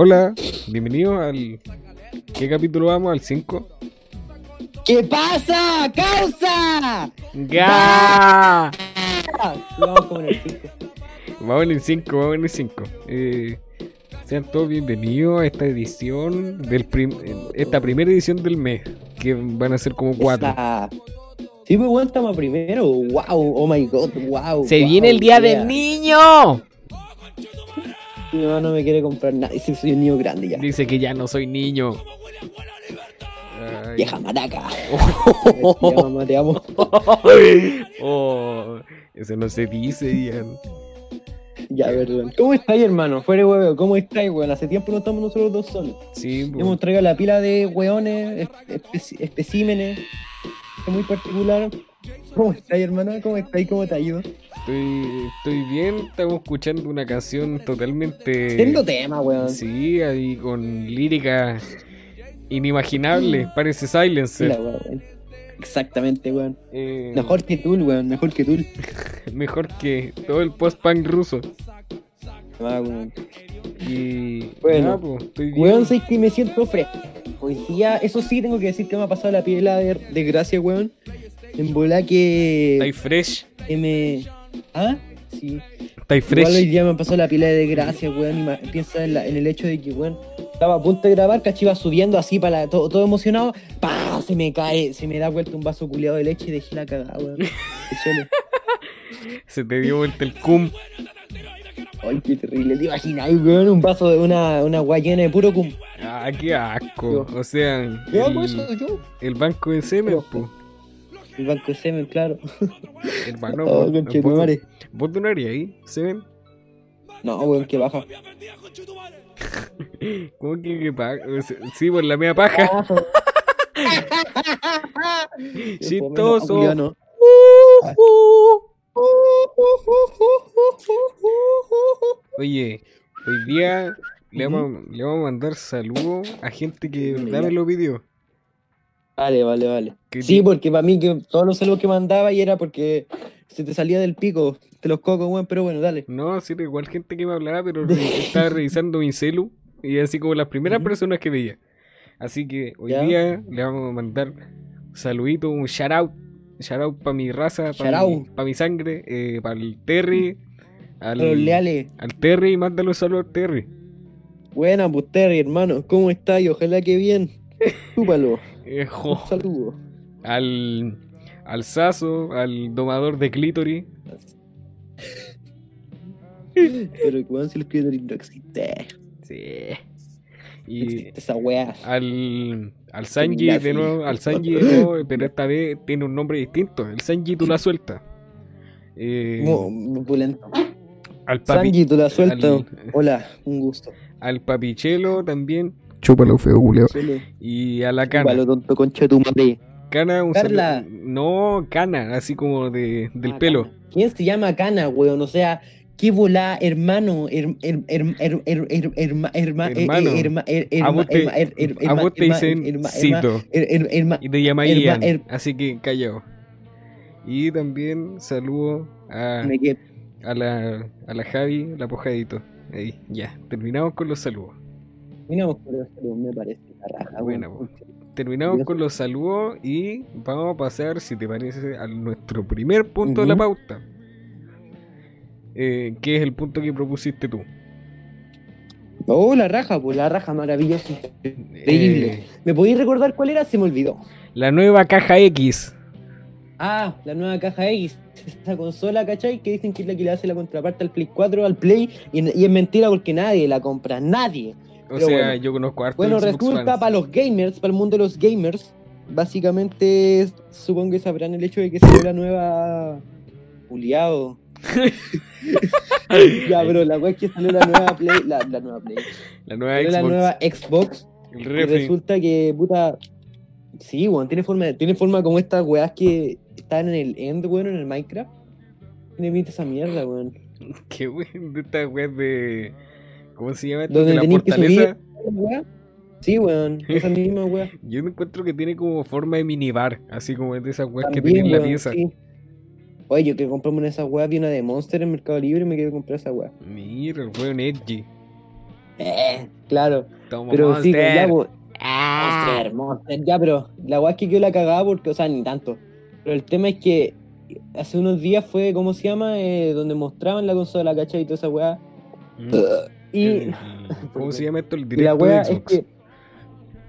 hola, bienvenido al. ¿Qué capítulo vamos? ¿Al 5? ¿Qué pasa? ¡Causa! ¡Ga! Vamos con el 5. Vamos en el 5, vamos en el 5. Eh, sean todos bienvenidos a esta edición del prim- esta primera edición del mes, que van a ser como cuatro. Sí, pues bueno, estamos primero. Wow, oh my god, wow. Se wow, viene el día yeah. del niño. Mi mamá no me quiere comprar nada. Dice que soy un niño grande ya. Dice que ya no soy niño. Ay. Vieja maraca. Ya, mamá, te amo. Oh, eso no se dice, Ian. Ya, perdón. ¿Cómo estáis, hermano? Fuera de huevo, ¿cómo estáis, weón? Hace tiempo no estamos nosotros dos solos. Sí. Hemos traído la pila de weones, espe- especímenes. Muy particular. ¿Cómo estáis, hermano? ¿Cómo estáis? ¿Cómo te ha ido? estoy, estoy bien. Estamos escuchando una canción totalmente. Siendo tema, weón. Sí, ahí con lírica inimaginable. Parece Sí, la Silencer. weón. Exactamente, weón. Eh, Mejor que Tool, weón. Mejor que Tool. mejor que todo el post-punk ruso. Ah, weón. Y. Bueno, nada, po, estoy bien. Weón, sé que me siento fresco. Hoy día, eso sí, tengo que decir que me ha pasado la piedra de, de gracia, weón. En bola que, Estáis fresh. que me. ¿Ah? Sí. Estáis Igual hoy fresh. día me pasó la pila de gracia, weón. Y ma- piensa en, la- en el hecho de que, weón, estaba a punto de grabar, cachi iba subiendo así para la- todo, todo emocionado. ¡Pah! Se me cae, se me da vuelta un vaso culiado de leche y dejé la cagada, weón. Se te dio vuelta el cum. Ay, qué terrible. ¿Te imaginas, weón? Un vaso de una, una llena de puro cum. Ah, qué asco. O sea, Ya, el, pues eso, yo. el banco de semen, po. El banco de semen, claro. Hermano, Oh, po. ¿vos, vos donarías ahí, semen? No, weón, que baja. ¿Cómo que, que sea, Sí, por la media paja. Chistoso. No. Oye, hoy día le vamos, le vamos a mandar saludos a gente que verdad me lo pidió. Vale, vale, vale. ¿Qué Sí, porque para mí que todos los saludos que mandaba y era porque se te salía del pico, te los weón, pero bueno, dale. No, sí, igual gente que me hablaba, pero estaba revisando mi celu y así como las primeras personas que veía. Así que hoy Ya. día le vamos a mandar un saludito, un shout out. Shout out para mi raza, para mi, pa' mi sangre, para el Terry. A los Al, leales. al Terry, mándale un saludo al Terry. Buena, pues Terry, hermano, ¿cómo estás? Y ojalá que bien. Eh, jo. Un saludo. al, al Saso, al domador de clítoris. Pero weón, si los clítoris no existe. Sí. Y existe esa weá. al, al Sanji de nuevo, al Sanji de nuevo, pero esta vez tiene un nombre distinto. El Sanji tú la sueltas. Eh, pulento. al, papi, Sanji, tú la suelto. al- Hola, un gusto. al papichelo también. Chúpalo feo. Chele. Y a la Chúpalo, cana. tonto concha de tu madre. Cana, un Carla. saludo- No, cana, así como de, del Ah, pelo. Cana. ¿Quién se llama Cana, weón? O sea, qué volá, hermano, her, her, her, her, her, her, herma- herma- Hermano. herma- her- A vos te, dicen Cito. Y te llama Ian, así que callado. Y también saludo a, a la, a la Javi, la pojadito. Ahí, ya, terminamos con los saludos. Miramos por el salud, me parece la raja, Buena, weón. Terminamos con los saludos y vamos a pasar, si te parece, a nuestro primer punto de la pauta. Eh, que es el punto que propusiste tú. Oh, la raja, pues la raja maravillosa. Increíble. Eh, ¿Me podéis recordar cuál era? Se me olvidó. la nueva caja X. Ah, la nueva caja X. Esa consola, ¿cachai? Que dicen que es la que le hace la contraparte al Play 4, al Play. Y, y es mentira porque nadie la compra. Nadie. O Pero sea, bueno. yo conozco harto Bueno, Xbox resulta fans. para los gamers, para el mundo de los gamers, básicamente supongo que sabrán el hecho de que salió la nueva. Juliado. ya, bro, la wea es que salió la nueva Play. La, la nueva Play. La nueva Salió la Xbox. nueva Xbox. el Y refri. resulta que, puta. Sí, weón, tiene forma, tiene forma como estas weas que están en el End, weón, en el Minecraft. Tiene esa mierda, weón. Qué weón de esta web de. ¿Cómo se llama esto? Donde De la que fortaleza. subir. ¿Wea? Sí, weón, esa misma wea. Yo me encuentro que tiene como forma de minibar, así como de esas weas que tienen en la pieza. sí. Oye, yo que compramos una de esas weas, vi una de Monster en Mercado Libre y me quedé comprar esa wea. Mira, el weón edgy. Eh, claro. Pero sí, Monster. ya, pues, Ah. Monster, Monster, ya, pero la weá es que quedó la cagada porque, o sea, ni tanto. Pero el tema es que hace unos días fue, ¿cómo se llama? Eh, donde mostraban la consola, ¿cachai? Y toda esa weá. Mm. Y, ¿Cómo se llama esto? El y la directo weá de es Xbox. que,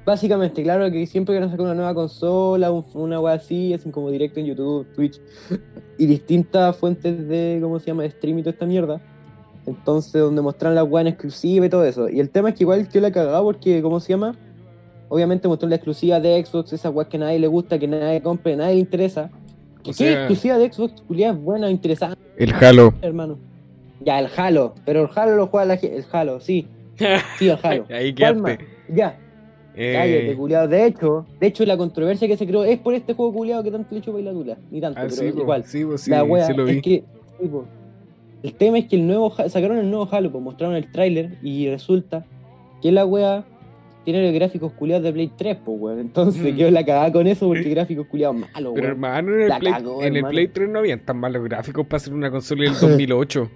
básicamente, claro que siempre que nos sacan una nueva consola, un- una weá así, hacen como directo en YouTube, Twitch, y distintas fuentes de, ¿cómo se llama?, de stream y toda esta mierda. Entonces, donde muestran la weá en exclusiva y todo eso. Y el tema es que igual yo la cagaba porque, ¿cómo se llama? Obviamente mostró la exclusiva de Xbox, esa weá que a nadie le gusta, que nadie compre, nadie le interesa. ¿Qué sea- exclusiva de Xbox, culiada, es buena, interesante, El Halo. hermano? Ya, el Halo, pero el Halo lo juega la gente, el Halo, sí, sí, el Halo. Ahí quedaste. Ya, cállate, Eh, culiado. De hecho, de hecho, la controversia que se creó es por este juego culiado que tanto le echó bailadura. Ni tanto, ah, pero sí, igual. sí, po, sí, la wea sí lo vi. es que. el tema es que el nuevo sacaron el nuevo Halo, pues mostraron el tráiler y resulta que la wea tiene los gráficos culiados de Play 3, pues weón. Entonces Mm. quedó la cagada con eso porque gráficos culiados malos, Pero weón. hermano, en el, La Play, cagó, en el hermano. Play 3 no habían tan malos gráficos para hacer una consola del 2008.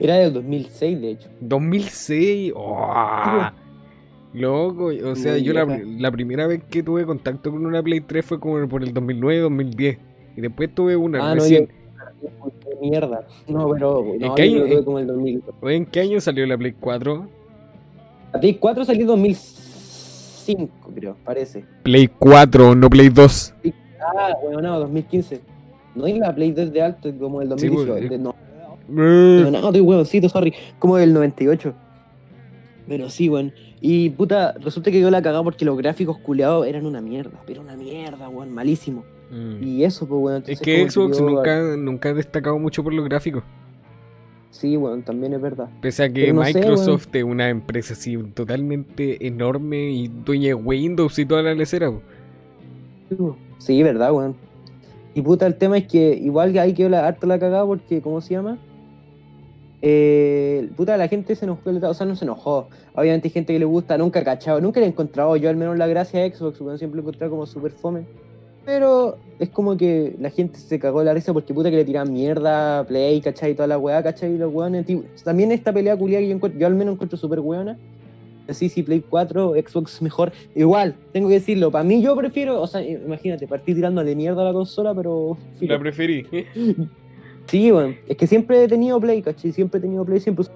Era del 2006, de hecho. 2006. ¡oh! Loco, o sea, yo la, la primera vez que tuve contacto con una Play 3 fue como por el 2009, 2010. Y después tuve una Ah, no, recién. yo. Qué mierda. No, pero. No, qué yo año- tuve como el 2000. Oye, ¿En qué año salió la Play 4? La Play 4 salió en 2005, creo, parece. Play 4, no Play 2. Ah, bueno, no, 2015. No hay la Play 2 de alto como el Sí, 2018. pues, de- no, no, no, estoy huevoncito, sorry. Como del 98. Pero sí, weón. Y puta, resulta que yo la cagaba porque los gráficos culeados eran una mierda. Pero una mierda, weón, malísimo. Mm. Y eso, pues, weón. Es que Xbox yo- nunca, nunca ha destacado mucho por los gráficos. Sí, weón, también es verdad. Pese a que sé, Microsoft es una empresa así totalmente enorme y dueña de Windows y toda la lecera. Sí, verdad, weón. Y puta, el tema es que igual que ahí quedó la, harto la cagada porque, ¿cómo se llama? Eh, puta, la gente se enojó, o sea, no se enojó. Obviamente hay gente que le gusta, nunca ha cachado, nunca le he encontrado yo al menos la gracia a Xbox, weón, siempre lo he encontrado como super fome. Pero es como que la gente se cagó la risa porque puta que le tiran mierda Play, ¿cachai? Y toda la weá, ¿cachai? Y los weones, tío, También esta pelea culiada que yo, encuentro- yo al menos encuentro súper weona. Sí, sí, Play 4, Xbox mejor. Igual, tengo que decirlo, para mí yo prefiero, o sea, imagínate, partí tirando de mierda a la consola, pero... filo. La preferí. Sí, weón, es que siempre he tenido Play, ¿cachai? Siempre he tenido Play, siempre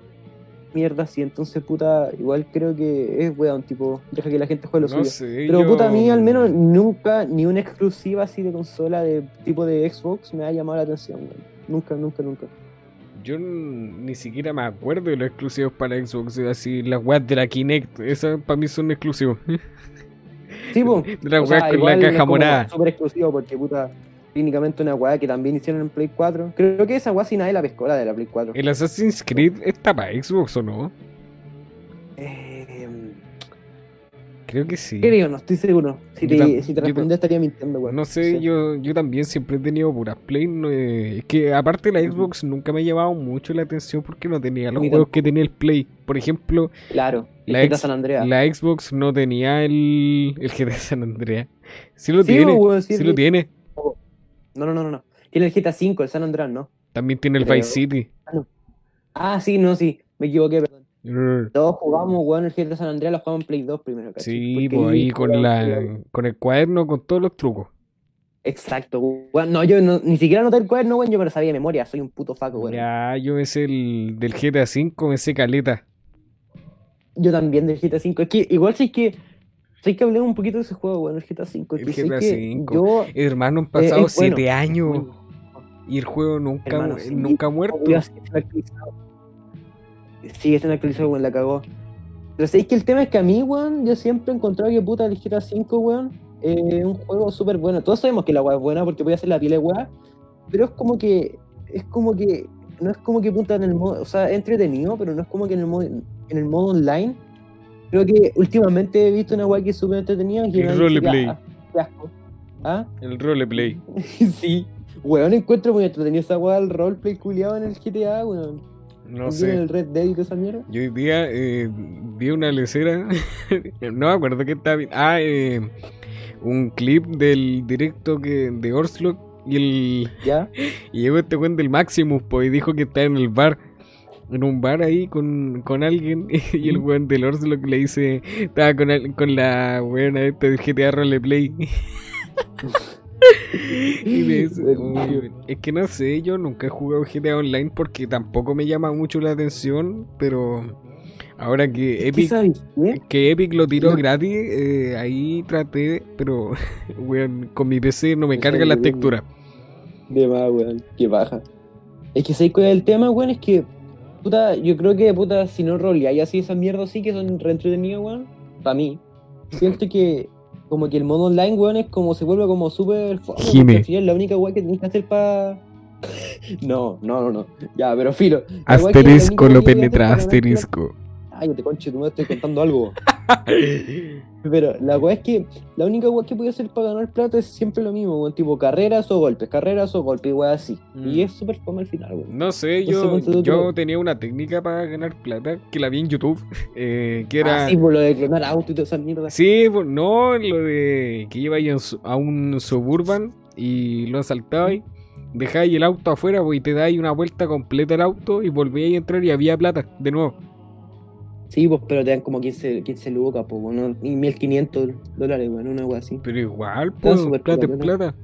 mierda así, entonces, puta, igual creo que es weón, tipo, deja que la gente juegue lo No suyo. sé. Pero yo- puta, a mí al menos nunca, ni una exclusiva así de consola de tipo de Xbox me ha llamado la atención, weón. Nunca, nunca, nunca. Yo ni siquiera me acuerdo de los exclusivos para Xbox. Así, las weas de la Kinect. Esas para mí son exclusivos. Sí, po. De las weas con la caja morada. Súper exclusivo porque, puta, técnicamente una weá que también hicieron en Play 4. Creo que esa weá sí nadie la pescó, la de la Play 4. ¿El Assassin's Creed está para Xbox o no? Eh, Creo que sí. creo, no estoy seguro. Si Yo te, si te respondí estaría mintiendo, weón. No sé, yo, yo también siempre he tenido puras Play. no, eh, es que aparte la Xbox nunca me ha llamado mucho la atención porque no tenía los juegos que tenía el Play. Por ejemplo, Claro, La ex- San la Xbox no tenía el, el GTA San Andreas. Sí lo Sí, tiene, weón, sí, sí lo tiene. No, no, no, no. Tiene el GTA 5, el San Andreas, ¿no? También tiene el Creo. Vice City. Ah, sí, no, sí. Me equivoqué, perdón. Todos jugamos, weón, el GTA San Andreas lo jugamos en Play 2 primero, ¿cachai? Sí, pues ahí con la con el cuaderno con todos los trucos. Exacto, weón. No, yo no, ni siquiera noté el cuaderno, weón, yo me lo sabía de memoria. Soy un puto faco, weón. Ya, yo me sé el del GTA V, me sé caleta. Yo también del GTA 5. Es que igual sé que. Sé que hablé un poquito de ese juego, weón, el GTA 5. El GTA V. Yo. Hermano, han Eh, pasado bueno, siete es años bueno. y el juego nunca, Hermano, sí. nunca ha muerto. Sigue siendo actualizado. Weón, la cagó. Pero sabéis que el tema es que a mí, weón, yo siempre he encontrado que puta el GTA 5, weón, eh, un juego súper bueno. Todos sabemos que la weá es buena porque voy a hacer la piel de weá, pero es como que. Es como que. No es como que puta en el modo. O sea, es entretenido, pero no es como que en el modo, en el modo online. Creo que últimamente he visto una weá que es súper entretenida. que El roleplay. "Ah, qué asco". ¿Ah? El roleplay. sí. Weón, encuentro muy entretenido esa weá del roleplay culiado en el GTA, weón. No sé. el Red Dead y toda esa mierda. Yo hoy día eh, vi una lecera, no me acuerdo qué estaba. Ah, eh, un clip del directo que de Orslock y el ¿Ya? y llegó este weón del Maximus pues, y dijo que está en el bar. En un bar ahí con, con alguien y el weón del Ors lo que le dice, estaba con, el- con la weona esta del GTA Roleplay. y me dice, "Oye, es que no sé, yo nunca he jugado GTA Online porque tampoco me llama mucho la atención, pero ahora que ¿Qué Epic, que Epic lo tiró No. gratis, eh, ahí traté, pero weón, con mi PC no me No carga la textura. De más, weón. Qué baja. Es que ¿sabes cuál es el tema, weón? Es que, puta, yo creo que, puta, si no roleáis así esas mierdas sí que son re entretenidas, weón. Para mí. Siento que, como que el modo online, weón, es como se vuelve como súper Jime. la única weón que tenés que hacer para. No, no, no, no. Ya, pero filo. Asterisco lo penetra, asterisco. Ay, te conche, tú me estoy contando algo. Pero la weá es que la única weá que puedo hacer para ganar plata es siempre lo mismo, weón. Tipo carreras o golpes, carreras o golpes, weá así. Mm. Y es súper fome al final, weón. No sé, Entonces, yo, yo tenía una técnica para ganar plata que la vi en YouTube, eh, que era... Ah, sí, por lo de clonar auto y toda esa mierda. Sí, pues, no, lo de que iba ahí a un su- a un suburban y lo asaltabais, dejáis el auto afuera pues, y te dais una vuelta completa al auto y volvíais a entrar y había plata de nuevo. Sí, pues, pero te dan como 15, 15 lucas, pues, weón. Y 1500 dólares, weón, una weá así. Pero igual, pues, plata es plata.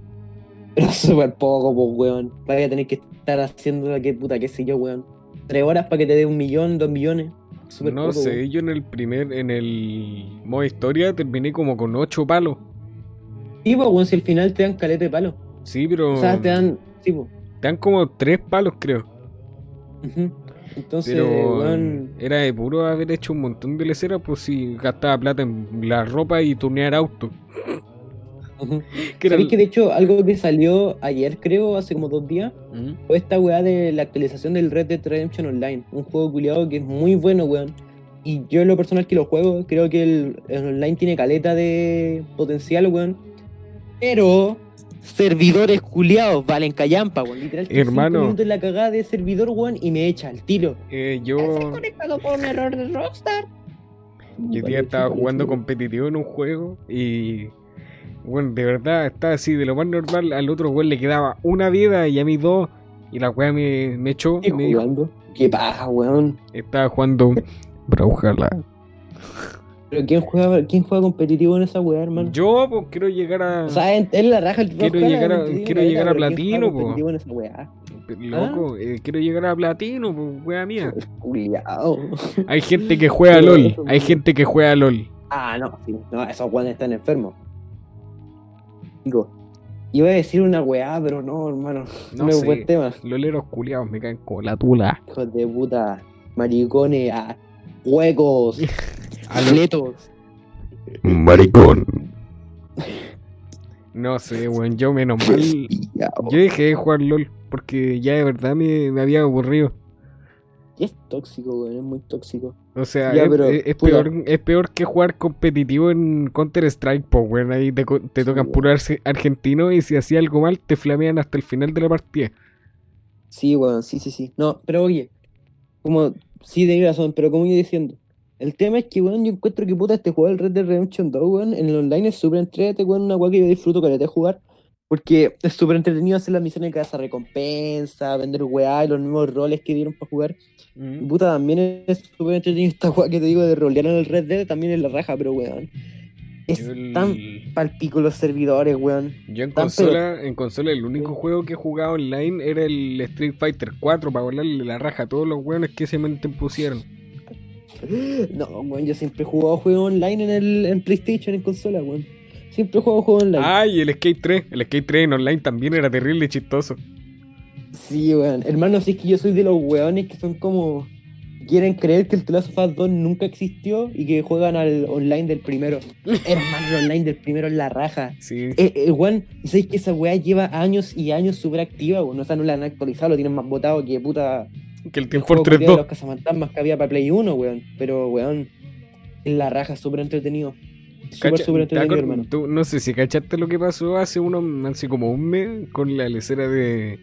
Pero súper poco, pues, weón. Vaya a tener que estar haciendo la que puta, qué sé yo, weón. Tres horas para que te dé un millón, dos millones. Súper No poco, sé, weón. yo en el primer, en el modo historia terminé como con ocho palos. Sí, pues, weón, si al final te dan caleta de palo. Sí, pero O sea, te dan. Sí, pues. te dan como tres palos, creo. Ujú. Entonces, Pero weón. era de puro haber hecho un montón de leceras, pues si gastaba plata en la ropa y tunear auto. Que ¿Sabéis que de hecho algo que salió ayer, creo, hace como dos días, ¿Mm? fue esta weá de la actualización del Red Dead Redemption Online? Un juego culiado que es muy bueno, weón. Y yo en lo personal que lo juego, creo que el, el online tiene caleta de potencial, weón. Pero servidores culiados valen callampa, weón. Literal, Hermano. minutos en la cagada de servidor, weón, y me echa al tiro. Eh, yo, conectado por un error de Rockstar. yo día estaba jugando competitivo en un juego y bueno, de verdad estaba así de lo más normal, al otro weón le quedaba una vida y a mí dos y la weá me, me echó, ¿Qué me dijo, jugando? ¿Qué paja, weón? estaba jugando Brawlhalla. ¿Pero quién juega, quién juega competitivo en esa weá, hermano? Yo pues quiero llegar a O sea, es es la raja el Quiero llegar a- quiero llegar a pero ¿quién platino, competitivo en esa weá? loco, eh, quiero llegar a platino, pues weá mía. Culiao. Hay gente que juega LOL, hay gente que juega LOL. Ah, no, sí. No, esos weones están enfermos. Digo, iba a decir una weá, pero no, hermano. No No, es sé. buen tema. Loleros culiados me caen como la tula. Hijos de puta. Maricones, ah, huecos, A lo- atletos. Maricón. No sé, weón, yo menos mal. Yo dejé de jugar LOL porque ya de verdad me, me había aburrido. Y es tóxico, weón, es muy tóxico. O sea, Ya, es, pero, peor, es peor que jugar competitivo en Counter Strike, pues, weón. Ahí te, te Sí, tocan weón. puro arce- argentino y si hacía algo mal te flamean hasta el final de la partida. Sí, weón, sí, sí, sí. No, pero oye, como, sí, tenés razón, pero como iba diciendo, el tema es que, weón, yo encuentro que puta este juego, el Red Dead Redemption 2, weón, en el online es súper entretenido, weón, una weá que yo disfruto que de jugar, porque es súper entretenido hacer las misiones de casa recompensa, vender weá y los nuevos roles que dieron para jugar. Y puta, también es súper entretenido esta weá que te digo de rolear en el Red Dead, también es la raja, pero weón. Es el- tan palpico los servidores, weón. Yo en Tan consola, en consola el único juego que he jugado online era el Street Fighter 4 para volarle la raja a todos los weones que se me pusieron. No, weón, yo siempre he jugado juegos online en el en PlayStation, en consola, weón. Siempre he jugado juegos online. Ah, y el Skate 3. El Skate 3 en online también era terrible y chistoso. Sí, weón. Hermano, si es que yo soy de los weones que son como. Quieren creer que el The Last of Us 2 nunca existió y que juegan al online del primero. Hermano, el online del primero es la raja. Sí. Eh, eh, weón, y sabéis que esa weá lleva años y años súper activa, weón. O sea, no la han actualizado, lo tienen más botado que puta. Que el el Team juego Fortress culiao de 2. los cazafantasmas que había para Play 1, weón. Pero, weón, es la raja, súper entretenido. Súper, súper ¿te entretenido, hermano. tú- no sé si cachaste lo que pasó hace unos, hace como un mes con la lecera de,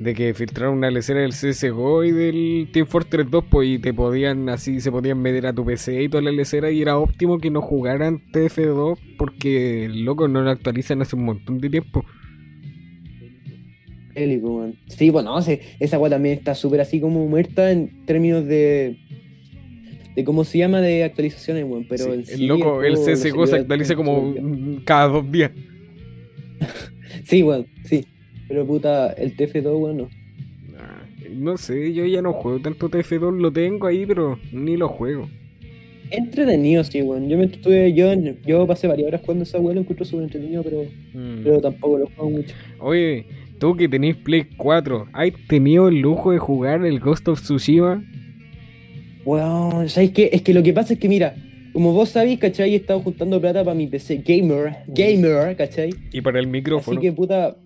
de que filtraron una lecera del CSGO y del Team Fortress 2, pues y te podían así, se podían meter a tu PC y toda la lecera y era óptimo que no jugaran TF2 porque loco no lo actualizan hace un montón de tiempo. Weón. Sí, bueno, sí, esa weá también está súper así como muerta en términos de. de cómo se llama de actualizaciones, weón. Pero Sí, el sí, loco, el juego, CSGO se actualiza como cada dos días. Sí, weón, sí. Pero puta, el TF2, weón, no. Ah, No sé, yo ya no juego tanto TF2, lo tengo ahí, pero ni lo juego. Entretenido, sí, weón. Yo me estuve, yo, yo pasé varias horas jugando esa weá, lo encuentro súper entretenido, pero, Mm. pero tampoco lo juego mucho. Oye, tú que tenés Play 4, ¿has tenido el lujo de jugar el Ghost of Tsushima? Weón, ¿sabes qué? Es que lo que pasa es que, mira, como vos sabéis, ¿cachai? He estado juntando plata para mi PC gamer, gamer, ¿cachai? Y para el micrófono. Así que puta.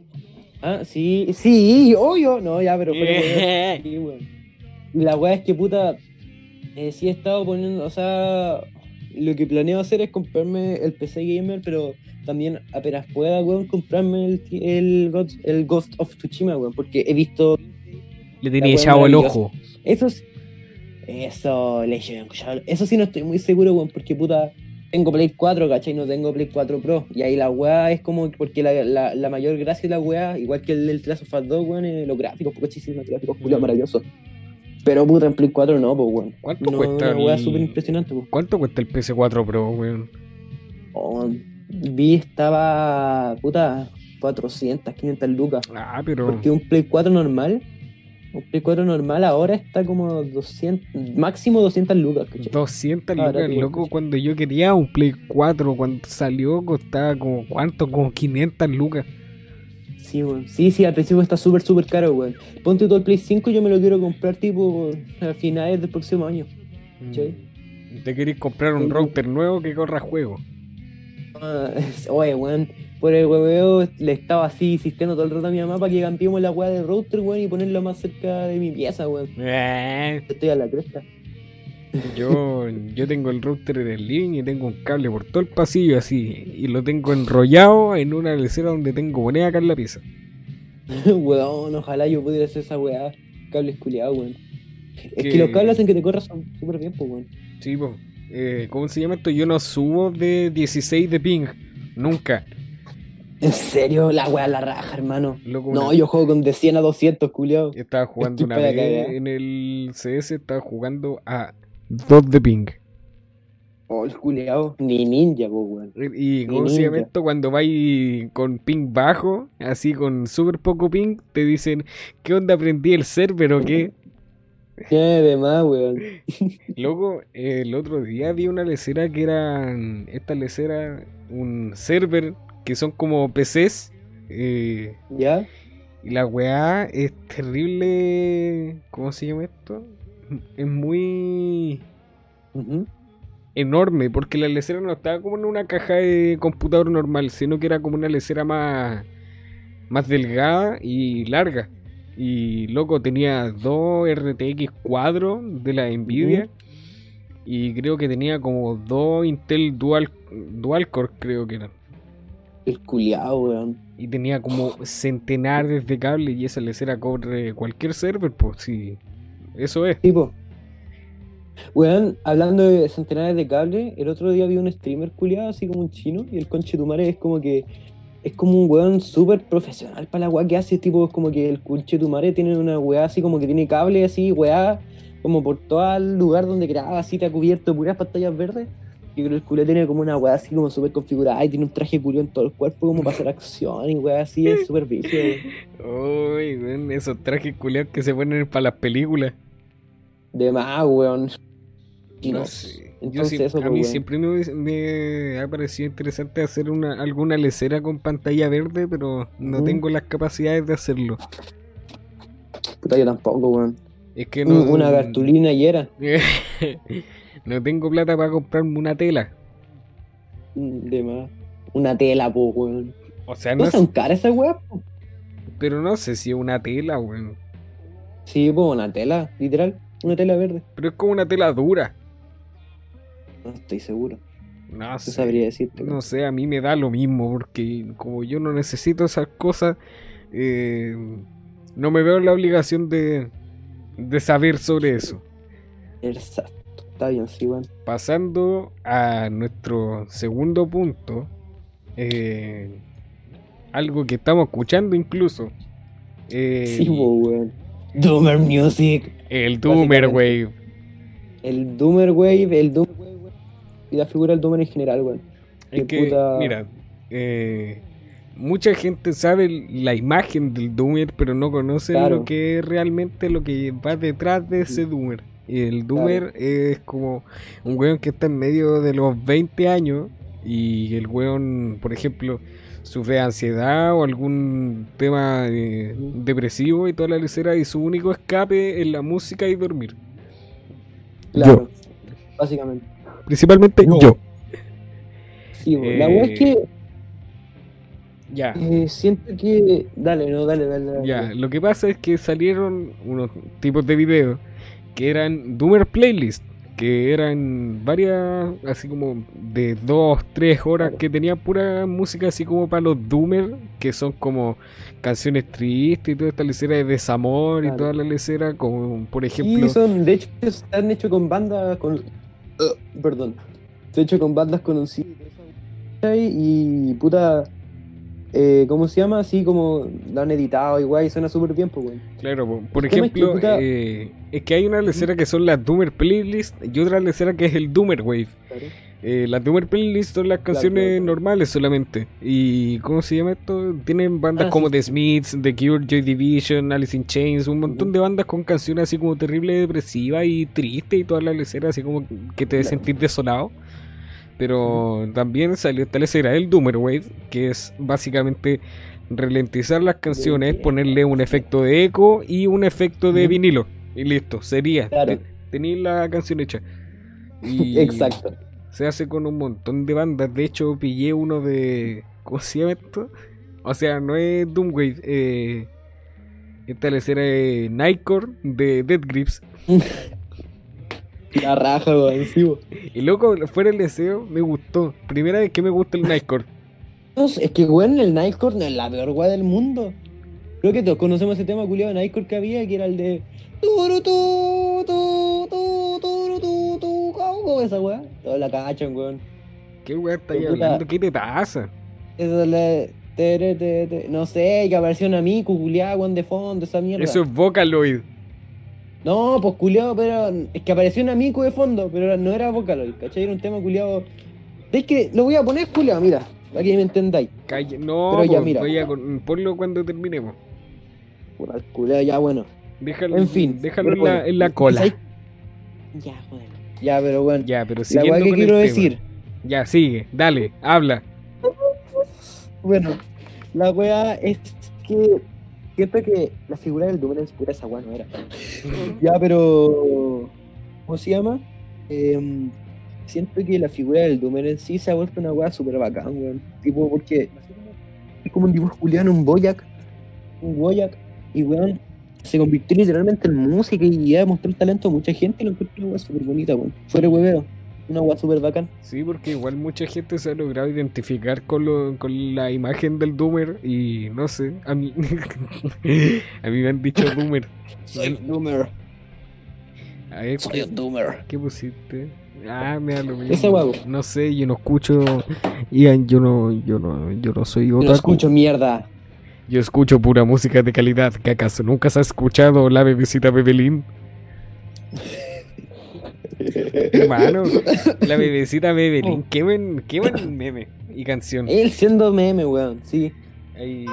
Ah, sí, sí, obvio. No, ya, pero fuera de weón. Sí, weón. Y la weá es que puta. eh, sí he estado poniendo. O sea. Lo que planeo hacer es comprarme el PC Gamer, pero también apenas pueda, weón, comprarme el, el, Ghost, el Ghost of Tsushima, weón, porque he visto. Le tenía echado el ojo. Eso sí- Eso, Legion, Eso sí no estoy muy seguro, weón, porque puta. Tengo Play 4, ¿cachai? No tengo Play 4 Pro. Y ahí la weá es como. Porque la, la, la mayor gracia de la weá, igual que el del Last of Us 2, weón, es los gráficos, porque los gráficos, Mm. maravillosos. Pero puta, en Play 4 no, pues, weón. ¿Cuánto no, cuesta Una weá el- súper impresionante, pues. ¿Cuánto cuesta el PS4 Pro, weón? Oh, vi estaba. Puta, 400, 500 lucas. Ah, pero. Porque un Play 4 normal. Un Play 4 normal ahora está como 200, máximo 200 lucas, ¿cachai? 200 Ah, lucas, rápido, loco. sí. Cuando yo quería un Play 4, cuando salió, costaba como. ¿Cuánto? Como 500 lucas. Sí, weón. Sí, sí, al principio está súper, súper caro, weón. Ponte todo el Play 5 yo me lo quiero comprar tipo a finales del próximo año. ¿cachai? Mm. ¿Te querés comprar un Sí. router nuevo que corra juego? Ah, oye, weón, por el hueveo le estaba así insistiendo todo el rato a mi mamá para que cambiemos la weá de router, weón, y ponerlo más cerca de mi pieza, weón. Eh, Estoy a la cresta. Yo, yo tengo el router del living y tengo un cable por todo el pasillo así. Y lo tengo enrollado en una lecera donde tengo moneda acá en la pieza. weón, ojalá yo pudiera hacer esa weá. Cables culiados, weón. Es Que- que los cables hacen que te corras súper bien, pues, weón. Sí, po. Eh, ¿Cómo se llama esto? Yo no subo de 16 de ping. Nunca. En serio, la weá la raja, hermano. Loco, No, una- yo juego con de 100 a 200, culiao. Estaba jugando Estoy una vez en el CS, estaba jugando a 2 de ping. Oh, el culiao. Ni ninja, weón. Y ¿cómo se llama esto? Cuando vais con ping bajo, así con súper poco ping, te dicen, ¿qué onda aprendí el server o qué? Qué de más, weón. Luego, el otro día vi una lecera que eran, esta lecera, un server que son como PCs. eh, ¿Ya? y la weá es terrible. ¿Cómo se llama esto? Es muy enorme, porque la lecera no estaba como en una caja de computador normal, sino que era como una lecera más, más delgada y larga. Y loco, tenía dos RTX cuadros de la Nvidia. Y creo que tenía como dos Intel Dual, Dual Core, creo que eran. El culiao, weón. Y tenía como centenares de cables y esa lecera corre cualquier server, pues sí. Eso es. Tipo. Weón, hablando de centenares de cables, el otro día vi un streamer culiado, así como un chino, y el conche tu madre es como que. Es como un weón súper profesional para la weá que hace, tipo, es como que el conche tu madre tiene una weá así como que tiene cable así, weá, como por todo el lugar donde graba, así te ha cubierto puras pantallas verdes. Y el culo tiene como una weá así como súper configurada y tiene un traje culiao en todo el cuerpo como para hacer acción y weá así, es súper vicio. Uy, esos trajes culiados que se ponen para las películas. De más, weón. Y No no sé. Yo Entonces, siempre- eso, a pues, mí weón. siempre me, me ha parecido interesante hacer una, alguna lecera con pantalla verde, pero no tengo las capacidades de hacerlo. Puta, yo tampoco, weón. Es que no. Un- Una cartulina y era. no tengo plata para comprarme una tela. De más. Una tela, po, weón. O sea, ¿No son caras esas weas, pero no sé si es una tela, weón. Sí, po, una tela, literal. Una tela verde. Pero es como una tela dura. No estoy seguro. No No sé. sabría decirte. No sé, a mí me da lo mismo, porque como yo no necesito esas cosas, eh, no me veo en la obligación de, de saber sobre eso. Exacto. Está bien, sí, weón. Pasando a nuestro segundo punto, eh, algo que estamos escuchando incluso, Eh, Sí, po, weón. Doomer Music. el Doomer, güey. El Doomer Wave, el Doomer Wave. Y la figura del Doomer en general, weón. Es que, puta- mira, eh, mucha gente sabe la imagen del Doomer, pero no conoce Claro. lo que es realmente lo que va detrás de ese Doomer. Y el Doomer es como un weón que está en medio de los 20 años y el weón, por ejemplo, sufre ansiedad o algún tema eh, depresivo y toda la lecera y su único escape es la música y dormir. Claro. Básicamente. Principalmente Yo. yo. Sí, weón. La Eh, weá es que Ya. eh, siento que. Dale, no, dale, dale. dale. Ya, lo que pasa es que salieron unos tipos de videos que eran Doomer Playlist, que eran varias, así como de dos, tres horas, Claro. que tenían pura música así como para los Doomer, que son como canciones tristes y toda esta lecera de desamor y toda la lecera, como por Y ejemplo... son, de hecho, están hechos con bandas con. Uh, perdón. Están hechos con bandas conocidas. Y puta. Eh, ¿Cómo se llama? Así como lo han editado igual y suena súper bien, pues, weón. Claro, po- por es que, ejemplo, eh, es que hay una lecera que son las Doomer Playlist y otra lecera que es el Doomer Wave. Eh, las Doomer Playlist son las canciones claro. normales solamente. ¿Y cómo se llama esto? Tienen bandas Ah, como sí. The Smiths, The Cure, Joy Division, Alice in Chains, un montón de bandas con canciones así como terrible depresivas y tristes y toda la lecera así como que te Claro. sentir desolado. Pero también salió esta lecera, el Doomer Wave, que es básicamente ralentizar las canciones, ponerle un efecto de eco y un efecto de vinilo. Y listo, sería. Claro. Te- Tenéis la canción hecha. Y Exacto. se hace con un montón de bandas. De hecho, pillé uno de. ¿Cómo se llama esto? O sea, no es Doomwave. Eh, esta lecera es Nightcore de Dead Grips. La raja, weón. Sí, weón. Y loco, fuera el deseo, me gustó. Primera vez que me gusta el Nightcore. Es que, weón, el Nightcore no es la peor weá del mundo. Creo que todos conocemos ese tema culiado de Nightcore que había, que era el de. Turu, tu, tu, tu, turu, tu, tu, ¿Cómo esa weá? Toda la cachan, weón. ¿Qué weá estáis Puta. hablando? ¿Qué te pasa? Eso es la. tere, tere, tere. No sé, que apareció una mico culiada, weón, de fondo, esa mierda. Eso es Vocaloid. No, pues culiado, pero. Es que apareció una mico de fondo, pero no era Vocaloid, ¿cachai? Era un tema culiado. Es que lo voy a poner culiado, mira, para que me entendáis. Calle- No, Pero ya, po, mira. voy a con- ponlo cuando terminemos. Puta, el culiado, ya bueno. Déjalo, En fin. déjalo en, la, bueno, en la cola. Ya, joder. Ya, pero bueno. Ya, pero la siguiendo weá que con quiero el tema. decir. Ya, sigue, dale, habla. Bueno, la weá es que siento que la figura del Doom es pura esa weá, no era. ya, pero. ¿Cómo se llama? Em, siento que la figura del Doom en sí se ha vuelto una weá súper bacán, weón. Tipo, porque es como un dibujo culiado en un Boyac. Un Boyac. Y weón, se convirtió literalmente en música y ya demostró el talento a mucha gente y lo encuentro una weá súper bonita, weón. Fuera de hueveo. Una weá súper bacán. Sí, porque igual mucha gente se ha logrado identificar con, lo, con la imagen del Doomer y no sé, a mí, a mí me han dicho Doomer. Soy Doomer. A ver, Soy ¿qué, un Doomer. qué pusiste? Ah, me da lo mismo. Esa huevo. No sé, yo no escucho. Ian, yo no, yo no, yo no soy No otaku. escucho mierda. Yo escucho pura música de calidad. ¿Que acaso nunca se ha escuchado la bebecita Bebelín? Hermano, la bebecita Bebelín. Qué buen, qué buen meme y canción. Él siendo meme, weón, sí. Ahí-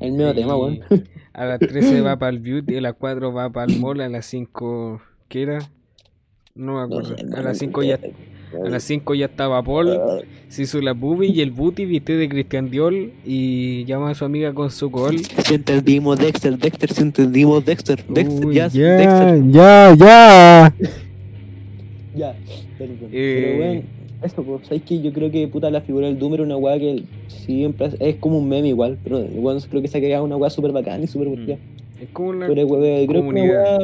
El mismo tema, weón. A las 13 va para el beauty, a las 4 va para el mall, a las 5. ¿Qué era? No me acuerdo. A las 5 ya, a las 5 ya estaba Paul. Se hizo la boobie y el booty viste de Cristian Diol y llama a su amiga con su col. Si entendimos Dexter, Dexter, si entendimos Dexter, Dexter, Uy, ya, ya, Dexter. ya, ya. Ya, perdón. Eh. Pero weón, eso, pues, ¿sabes que Yo creo que puta la figura del Doom era una weá que siempre es, como un meme igual, pero weón, creo que se ha creado una weá súper bacán y súper Mm. bonita. Es como una. Que una comunidad.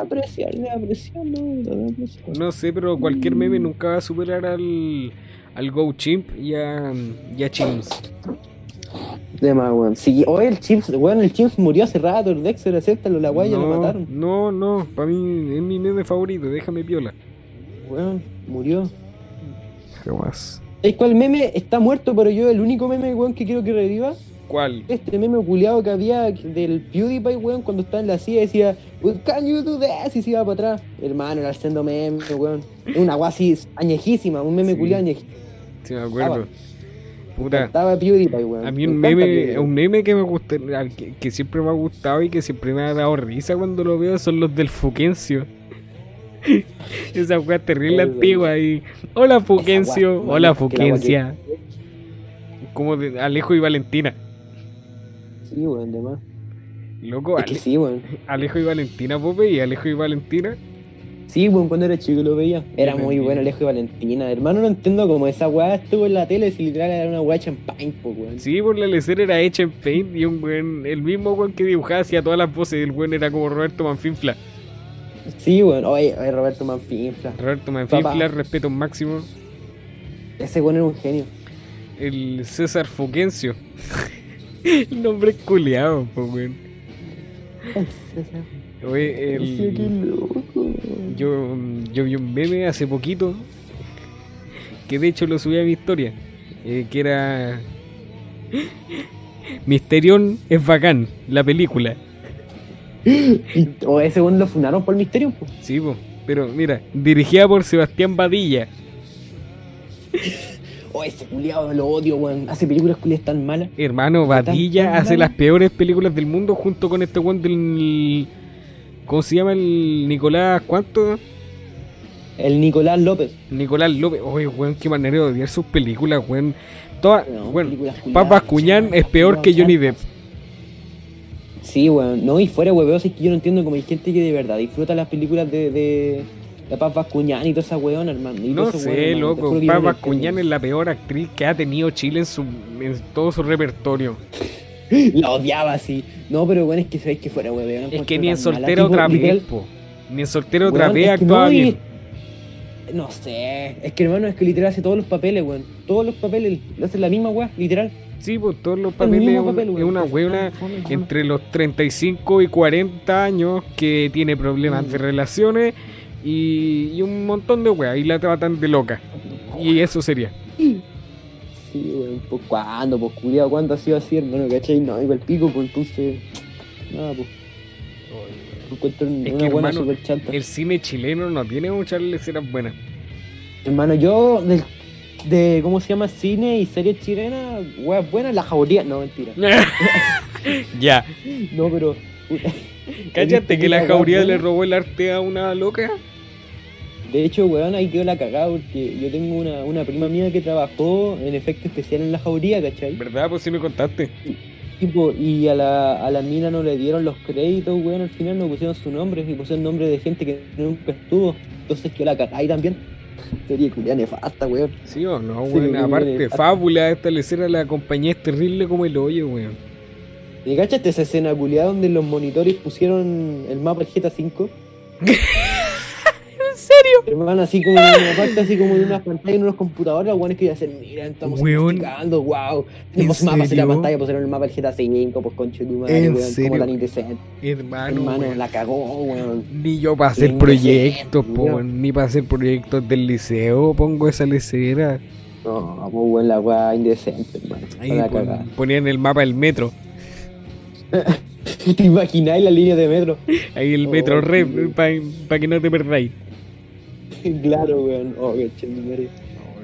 Apreciar, apreciar, ¿no? Apreciar. No sé, pero cualquier meme nunca va a superar al. Al Go Chimp y a. Y a Chimps. De más, weón. Sí, oye, el Chips, weón, el murió hace rato, el Dexter, acéptalo, la weá ya lo no, mataron. no, no. Para mí es mi meme favorito. Déjame piola. Weón, murió. Jamás. ¿Es cuál meme está muerto, pero yo el único meme, weón, que quiero que reviva? ¿Cuál? Este meme culiado que había del PewDiePie, weón, cuando estaba en la silla decía, "Well, can you do this? Y se iba para atrás. Hermano, era haciendo meme, weón. Una así añejísima, un meme Sí. culiado añejísimo. Sí, me acuerdo. Puta. Estaba PewDiePie, weón. A mí un meme, un meme que me gusta, que, que siempre me ha gustado y que siempre me ha dado risa cuando lo veo son los del Fuquencio. Esa weá terrible Ay, antigua y hola Fuquencio, hola Fuquencia. Como de Alejo y Valentina. Sí, weón, de más. Loco, Es que Ale- sí, weón. Alejo y Valentina, Pope, y Alejo y Valentina. Sí, weón, cuando era chico lo veía. Era muy bueno Alejo y Valentina. Hermano, no entiendo cómo esa weá estuvo en la tele si literal era una weá champagne, po, weón. Sí, por la lecera era hecha en Paint y un buen, el mismo weón que dibujaba hacía todas las voces, el buen era como Roberto Manfinfla. Sí, weón. Oye, oye, Roberto Manfinfla. Roberto Manfinfla, Papá. respeto máximo. Ese weón era un genio. El César Fuquencio. el nombre es culiado, pues, weón. Oye, qué el, loco. yo, yo vi un meme hace poquito que de hecho lo subí a mi historia. eh, que era. Misterión es bacán, la película. O ese weón lo funaron por misterio, po. Sí, po. pero mira, dirigida por Sebastián Badilla. Oh, ese culiado lo odio, weón. Hace películas culiadas tan malas. Hermano, Badilla hace las peores películas del mundo junto con este weón del. ¿Cómo se llama el Nicolás? ¿Cuánto? El Nicolás López. Nicolás López. Oye, weón, qué manera de odiar sus películas, weón. Todas, Weón, weón. Papas Cuñán es peor que Johnny Depp. Sí, weón. No, y fuera, weón, es que yo no entiendo cómo hay gente que de verdad disfruta las películas de, de, de Papas Cuñán y toda esa weón, hermano. Y No sé, loco. yo no es la peor actriz que ha tenido Chile en, su, en todo su repertorio. La odiaba así. No, pero bueno, es que sabéis que fuera, weón. la Es que ni en soltera Tipo, otra vez. Ni en soltera otra weón, vez actuaba bien. No sé. Es que hermano, es que literal hace todos los papeles, weón. Todos los papeles lo hace la misma weón, literal. Sí, pues todos los El papeles es papel, una weona entre los 35 y 40 años que tiene problemas Mm. de relaciones y, y un montón de weas y la tratan de loca. Y eso sería. Sí, weón. Pues cuándo, pues culiado, ¿cuándo ha sido así, hermano? ¿Cachai? No, igual pico, pues entonces. Nada, pues. Encuentro Es una que, buena hermano, super chanta. El cine chileno no tiene muchas escenas buenas. Hermano, yo del- de, ¿cómo se llama? Cine y series chilenas, weas buenas, la jauría. No, mentira. ya. No, pero. Cállate que la jauría le robó el arte a una loca. De hecho, weón, ahí quedó la cagada porque yo tengo una, una prima mía que trabajó en efecto especial en la jauría, ¿cachai? ¿Verdad? Pues sí me contaste. Tipo, y a la, a la mina no le dieron los créditos, weón, al final no pusieron su nombre, y pusieron nombre de gente que nunca estuvo. Entonces quedó la cagada ahí también. Sería culia nefasta, weón. ¿Sí o no, weón? Aparte, bien. fábula, esta lecera la compañía es terrible como el hoyo, weón. ¿Y cachaste esa escena culiada donde los monitores pusieron el mapa del GTA V? ¿En serio? Hermano, así como en una parte, así como en unas pantallas, en unos computadores, los buenos que hacen, mira, estamos investigando, wow. Tenemos ¿En mapas en la pantalla, pusieron el mapa del GTA V, pues conche tu madre, ¿En weón, como tan indecente. Hermano, Hermano, weón. la cagó, weón. Ni yo para hacer proyectos, po, ni para hacer proyectos del liceo pongo esa lecera. No, pues weón, la weá indecente, hermano. Ahí pon- ponían el mapa del metro. ¿Te imagináis la línea de metro? Ahí el Oh, metro bien. para que no te perdáis. claro, weón. Oh, qué chévere.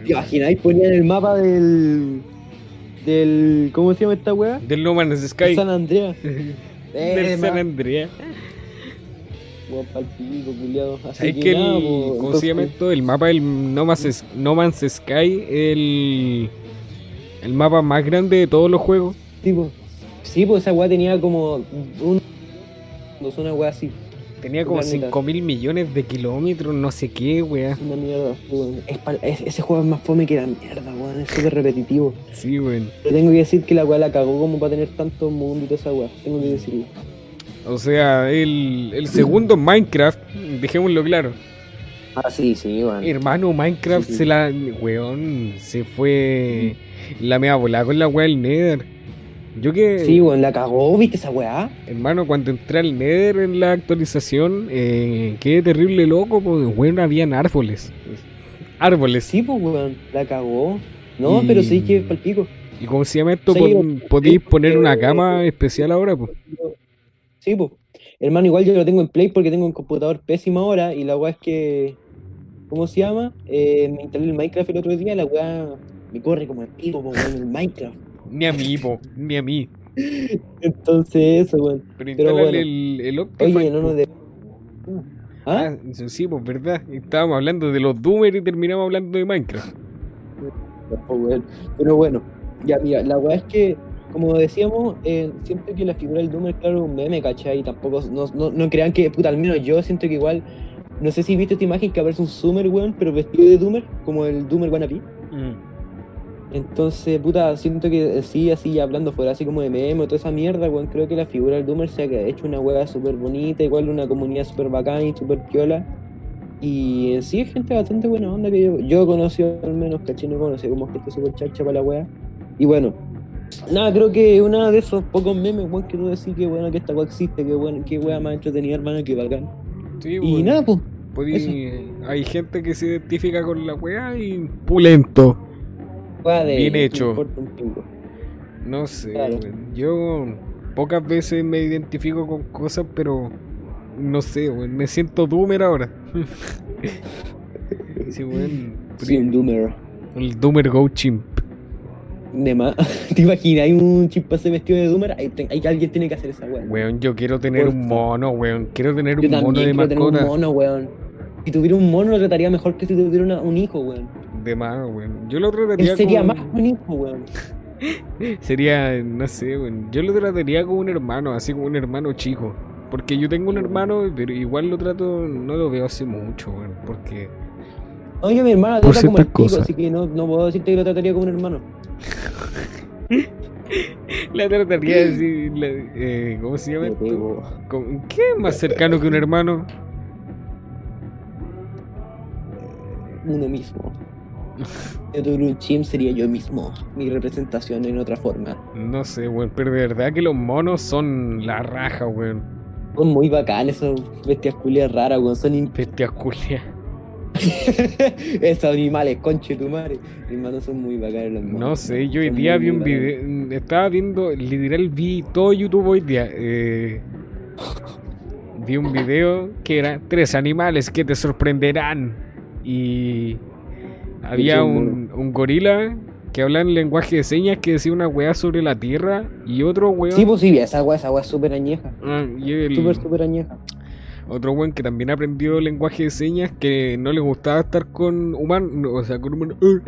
¿Te imagináis? Ponían el mapa del. del. ¿Cómo se llama esta weá? Del No Man's Sky. San Andreas. Eh, Del San ma- Andreas. Weón, pa'l pico, culiado. Así ¿Sabes que el, po, ¿Cómo se llama esto? El mapa del no Man's, no Man's Sky, el, el mapa más grande de todos los juegos. Sí, po. Sí, pues esa weá tenía como un. Una weá así. Tenía como Planeta. 5 mil millones de kilómetros, no sé qué, weá. Una mierda. weón. Es pa- es- ese juego es más fome que la mierda, weón. Es súper repetitivo. Sí, weón. Pero tengo que decir que la weá la cagó como para tener tanto mundo y toda esa weá. Tengo que decirlo. O sea, el, el segundo Minecraft, dejémoslo claro. Ah, sí, sí, weón. Hermano, Minecraft Sí, sí. se la. Weón, se fue. La mea volada con la weá del Nether. Yo que. Sí, weón, la cagó, ¿viste esa weá? Hermano, cuando entré al Nether en la actualización, eh, quedé terrible loco, porque weón, habían árboles. Árboles. Sí, pues weón, la cagó. No, Y- pero sí que es palpico. ¿Y cómo se llama esto? Sí, yo- ¿Podéis poner una cama especial ahora? pues? Sí, pues. Hermano, igual yo lo tengo en Play porque tengo un computador pésimo ahora y la weá es que. ¿Cómo se llama? Eh, me instalé el Minecraft el otro día, la weá me corre como el pico, po, weón, el Minecraft. Ni a mí, po, ni a mí. Entonces, eso, weón. Pero Pero bueno. el, el Optifine, Oye, no nos de. ¿Ah? Ah, sí, pues verdad. Estábamos hablando de los Doomers y terminamos hablando de Minecraft. Oh, weón. Pero bueno, ya mira, la weá es que, como decíamos, eh, siento que la figura del Doomer, claro, es un meme, ¿cachai? Y tampoco, no, no, no crean que, puta, al menos yo siento que igual, no sé si viste esta imagen que aparece un Zoomer, weón, pero vestido de Doomer, como el Doomer wannabe. Mm. Entonces, puta, siento que sí, así hablando fuera así como de meme o toda esa mierda, weón, creo que la figura del Doomer se ha hecho una weá súper bonita, igual una comunidad súper bacana y súper piola. Y en sí es gente bastante buena onda que yo, yo he conocido al menos, caché, no conocí como gente súper chacha para la weá. Y bueno, nada, creo que una de esos pocos memes, weón, que tú decís que bueno que esta weá existe, que bueno, que weá más entretenida, hermano, que bacán. Sí, Y bueno, nada, pues, podí- hay gente que se identifica con la weá y pulento. De Bien hecho. un. No sé, Claro. weón. yo pocas veces me identifico con cosas, pero no sé, weón. me siento Doomer ahora. sí, weón. Sí, un Doomer. El Doomer Go Chimp. De más. ¿Te imaginas? Hay un chimpancé vestido de Doomer. Hay, hay- alguien tiene que hacer esa weá. Weón, yo quiero tener un mono, weón. Quiero tener Yo un mono de quiero tener un mascota. mono, weón. Si tuviera un mono, lo trataría mejor que si tuviera una- un hijo, weón. De más, weón. Yo lo trataría sería como... más hijo, weón. Sería, no sé, weón. Yo lo trataría como un hermano, así como un hermano chico. Porque yo tengo un hermano, pero igual lo trato, no lo veo hace mucho, weón. Porque No, yo mi hermano Por trata como el pico, cosas. así que no, no puedo decirte que lo trataría como un hermano. la trataría así, la- eh, ¿cómo se llama ¿Qué es más cercano que un hermano? Uno mismo. Si yo tuviera un chim, sería yo mismo. Mi representación en otra forma. No sé, weón, pero de verdad que los monos son la raja, weón. Son muy bacanes, esos bestias culias raras, weón. Son Bestias culias. Esos animales, conche tu madre. Hermano, son muy bacanes los monos. No sé, yo hoy Son día vi un video, estaba viendo, literal vi todo YouTube hoy día. eh, vi un video que era tres animales que te sorprenderán. Y había un, un gorila que hablaba en lenguaje de señas que decía una weá sobre la tierra y otro weón. Sí, pues sí, esa weá, esa weá es súper añeja. ah, y el- Súper, súper añeja. otro weón que también aprendió lenguaje de señas que no le gustaba estar con humanos, o sea, con humanos, uh,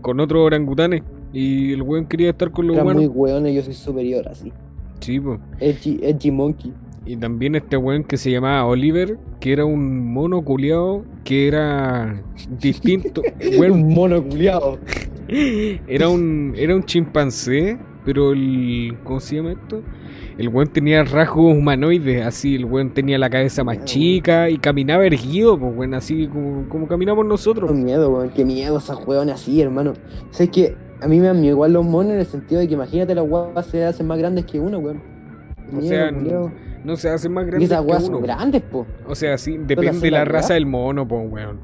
con otros orangutanes. Y el weón quería estar con los Era humanos. muy weón yo soy superior, así. Sí, po. Edgy, edgy Monkey. Y también este weón que se llamaba Oliver, que era un mono culiao que era distinto. Weón, Un mono culiado. era un era un chimpancé, pero el ¿cómo se llama esto? El weón tenía rasgos humanoides, así, el weón tenía la cabeza más chica y caminaba erguido, pues weón, así como, como caminamos nosotros. Qué miedo, weón. Qué miedo esas weones así, hermano. Sabes que a mí me dan miedo igual los monos en el sentido de que imagínate las weas se hacen más grandes que uno, weón. O Miedo, sea, culiao. No se hace más Y grande esas que weas son grandes, po. O sea, sí, depende de la raza del mono, pues weón.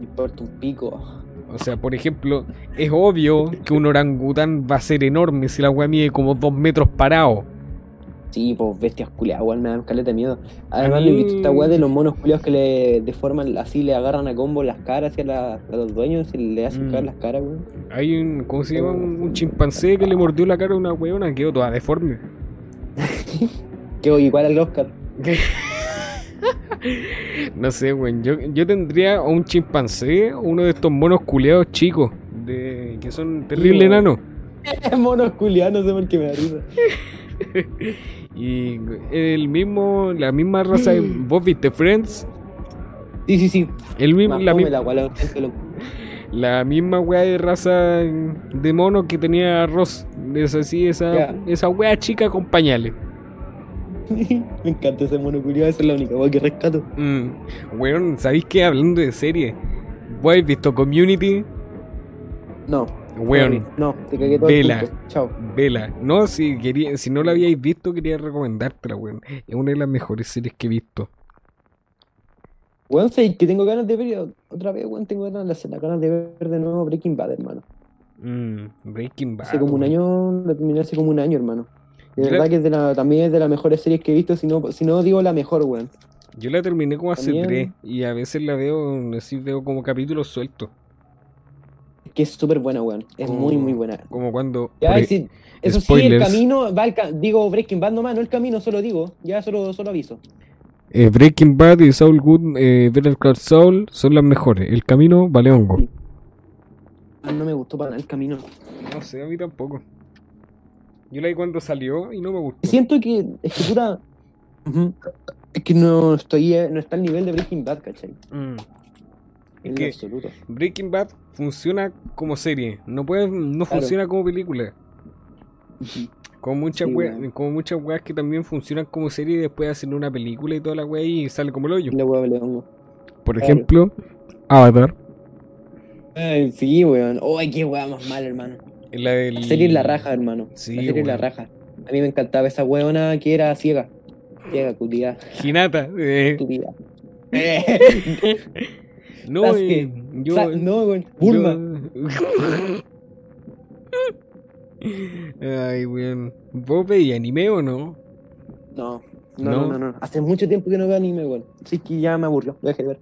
Importa un pico. O sea, por ejemplo, es obvio que un orangután va a ser enorme si la weá mide como dos metros parado. Sí, pues bestias culiadas, weón, me dan caleta de miedo. Además, ¿no he visto esta weá de los monos culiados que le deforman así, le agarran a combo las caras hacia la- a los dueños y le hacen Mm. caer las caras, weón. Hay un, ¿cómo se llama? Un, un chimpancé que le mordió la cara a una weona, quedó toda deforme. Que igual al Oscar. No sé, weón. Yo, yo tendría un chimpancé uno de estos monos culeados chicos, de, que son terrible enanos. monos culiados, no sé por qué me da risa. Y el mismo, la misma raza de. ¿Vos viste Friends? Sí, sí, sí. El mismo, la, fome mi- la misma weá de raza de mono que tenía Ross. Es así, esa, esa weá chica con pañales. me encanta ese mono culiado, esa es la única weá que rescato. Mm. Weón, ¿sabéis qué? Hablando de serie, ¿vos habéis visto Community? No. Weón, No, te cagué todo Vela. el. Chao. vela. No, si, quería, si no la habíais visto, quería recomendártela, weón. Es una de las mejores series que he visto. Weón, sé que tengo ganas de ver otra vez, weón, tengo ganas, las ganas de ver de nuevo Breaking Bad, hermano. Mm, Breaking Bad. Hace como un año, la terminé hace como un año, hermano. De la- verdad que es de la, también es de las mejores series que he visto, si no, si no digo la mejor, weón. Yo la terminé como hace También- tres y a veces la veo, así veo como capítulos sueltos. Es que es súper buena, weón. Es Como- muy, muy buena. Como cuando... Ya, por e- sí, eso sí, el camino, va el ca- digo Breaking Bad nomás, no el camino, solo digo, ya solo, solo aviso. Eh, Breaking Bad y Saul Good, eh, Better Call Saul son las mejores. El camino vale hongo. No me gustó para el camino. No sé, a mí tampoco. Yo la vi cuando salió y no me gustó. Siento que, es que es que no estoy, eh, no está al nivel de Breaking Bad, ¿cachai? Mm. Es que absoluto. Breaking Bad funciona como serie, no puede, no Claro. funciona como película. Como muchas Sí, weas, como muchas weas que también funcionan como serie y después hacen una película y toda la wea y sale como el hoyo. La hongo. Por claro. ejemplo, Avatar. Ay, sí, weón. Ay, qué weá más mal, hermano. La del... La serie es la raja, hermano. Sí, la serie es la raja. A mí me encantaba esa weona que era ciega. Ciega, cutia. Hinata. eh, Estúpida. no, Sasuke. eh, yo... No, weón. Bulma. yo- Ay, weón. ¿Vos veis anime o no? No. No. No, no, no, no. Hace mucho tiempo que no veo anime, weón. Así que ya me aburrió. Lo dejé de ver.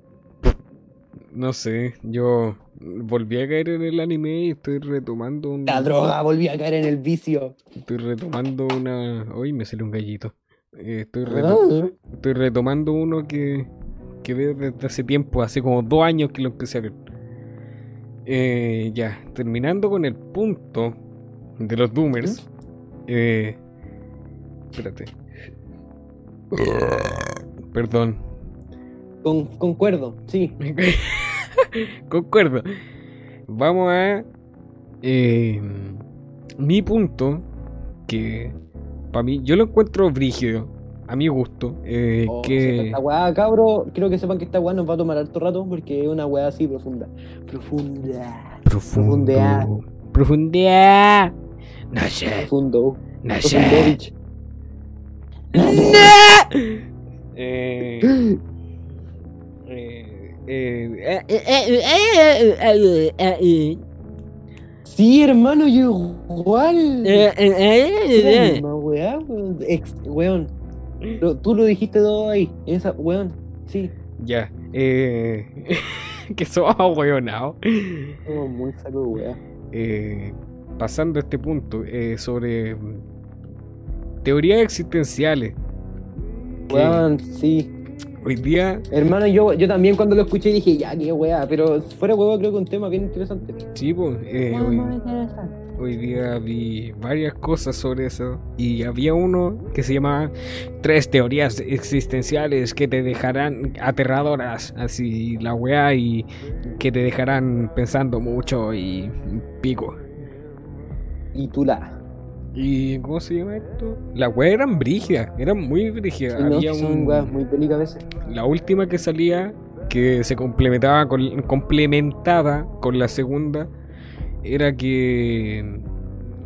No sé, yo volví a caer en el anime y estoy retomando un... La droga, volví a caer en el vicio. Estoy retomando una... Uy, me salió un gallito. Eh, estoy, reto- Ah, estoy retomando uno que, que veo desde hace tiempo, hace como dos años que lo empecé a ver. Eh, ya, terminando con el punto de los Doomers. Eh, espérate. Perdón. Con, concuerdo, sí. Concuerdo. Vamos a. eh, mi punto, que para mí, yo lo encuentro brígido, a mi gusto. eh, Oh, que. Esta weá, cabro, creo que sepan que esta weá nos va a tomar harto rato porque es una weá así profunda. Profunda. Profundo. profundea. Profundea. No sé, Profundo. no sé. Profundovich. Eh, eh, eh, eh, eh, Sí, hermano, yo igual. eh, eh, eh, eh. weón. Weón. Tú lo dijiste todo ahí. Esa, weón. Sí. Ya, eh. que sos ahueonado. Somos muy saco weá. Eh, pasando a este punto, eh, sobre teorías existenciales. sí. hoy día, Hermano, yo, yo también cuando lo escuché dije, ya, qué weá. Pero fuera weá, creo que un tema bien interesante. sí, pues, eh, hoy, hoy día vi varias cosas sobre eso. Y había uno que se llamaba Tres teorías existenciales que te dejarán aterradoras. Así, la weá, y que te dejarán pensando mucho y pico. Y tú la. ¿Y cómo se llama esto? Las weas eran brígidas, eran muy brígidas. Sí, Había un- muy bélicas a veces. La última que salía, que se complementaba con, complementaba con la segunda, era que.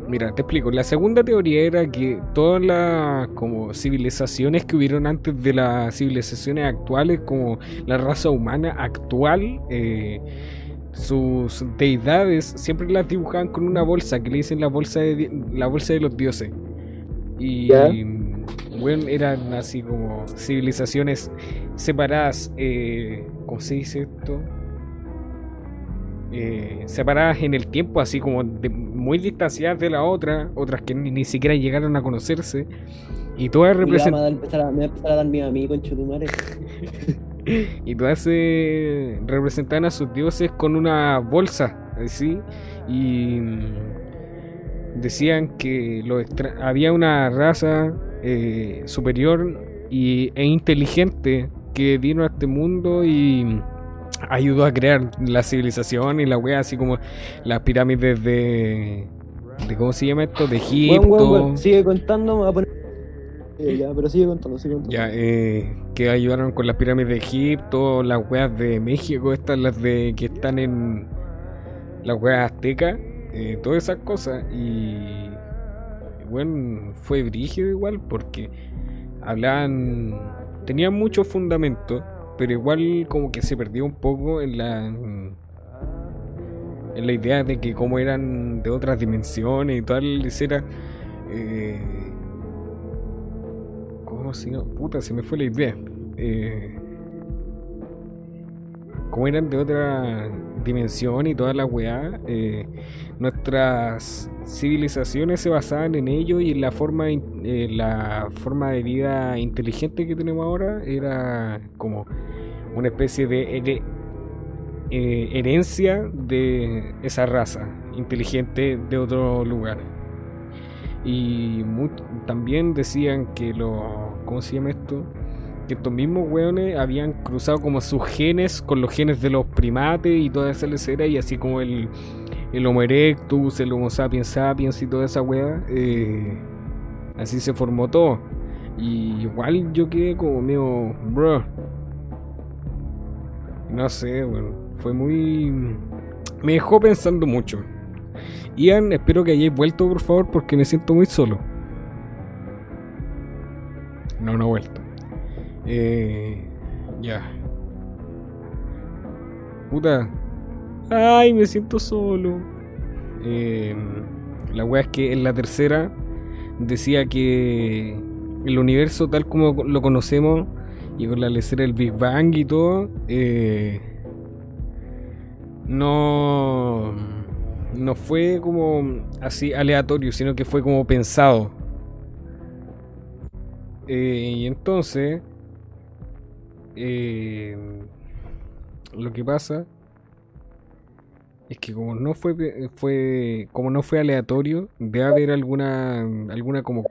Mira, te explico. La segunda teoría era que todas las como civilizaciones que hubieron antes de las civilizaciones actuales, como la raza humana actual, eh, sus deidades siempre las dibujaban con una bolsa que le dicen la bolsa de la bolsa de los dioses. Y bueno, eran así como civilizaciones separadas, eh, ¿cómo se dice esto? Eh, separadas en el tiempo, así como de- muy distanciadas de la otra, otras que ni, ni siquiera llegaron a conocerse, y todas me representan va a empezar a, me va a empezar a dar miedo a mí, conchetumare. y eh, representaban a sus dioses con una bolsa, así, y mm, decían que había una raza eh, superior y, e inteligente que vino a este mundo y mm, ayudó a crear la civilización y la wea, así como las pirámides de, de ¿cómo se llama esto? De Egipto. Sigue contando, me a poner. Ya, pero sigue contando, sigue contando. Ya, eh, que ayudaron con las pirámides de Egipto, las weas de México, estas las de que están en las weas aztecas, eh, todas esas cosas. Y bueno, fue brígido igual porque hablaban, tenían mucho fundamento pero igual como que se perdió un poco en la en la idea de que como eran de otras dimensiones y tal, era eh, ¿Cómo se? Puta, se me fue la idea. Eh, como eran de otra dimensión y toda la weá, eh, nuestras civilizaciones se basaban en ello y la forma, eh, la forma de vida inteligente que tenemos ahora era como una especie de herencia de esa raza inteligente de otro lugar. Y también decían que lo. ¿Cómo se llama esto? Que estos mismos weones habían cruzado como sus genes con los genes de los primates y toda esa lecera, y así como el, el Homo erectus, el Homo sapiens sapiens y toda esa wea. Eh, así se formó todo. Y igual yo quedé como medio. Bro. No sé, bueno. Fue muy. Me dejó pensando mucho. Ian, espero que hayáis vuelto, por favor, porque me siento muy solo. No, no he vuelto. Eh, ya. Puta. Ay, me siento solo. Eh, la wea es que en la tercera decía que el universo tal como lo conocemos y con la lecera del Big Bang y todo, eh, no no fue como así aleatorio, sino que fue como pensado. Eh, y entonces, eh, lo que pasa es que como no fue, fue como no fue aleatorio, debe haber alguna alguna como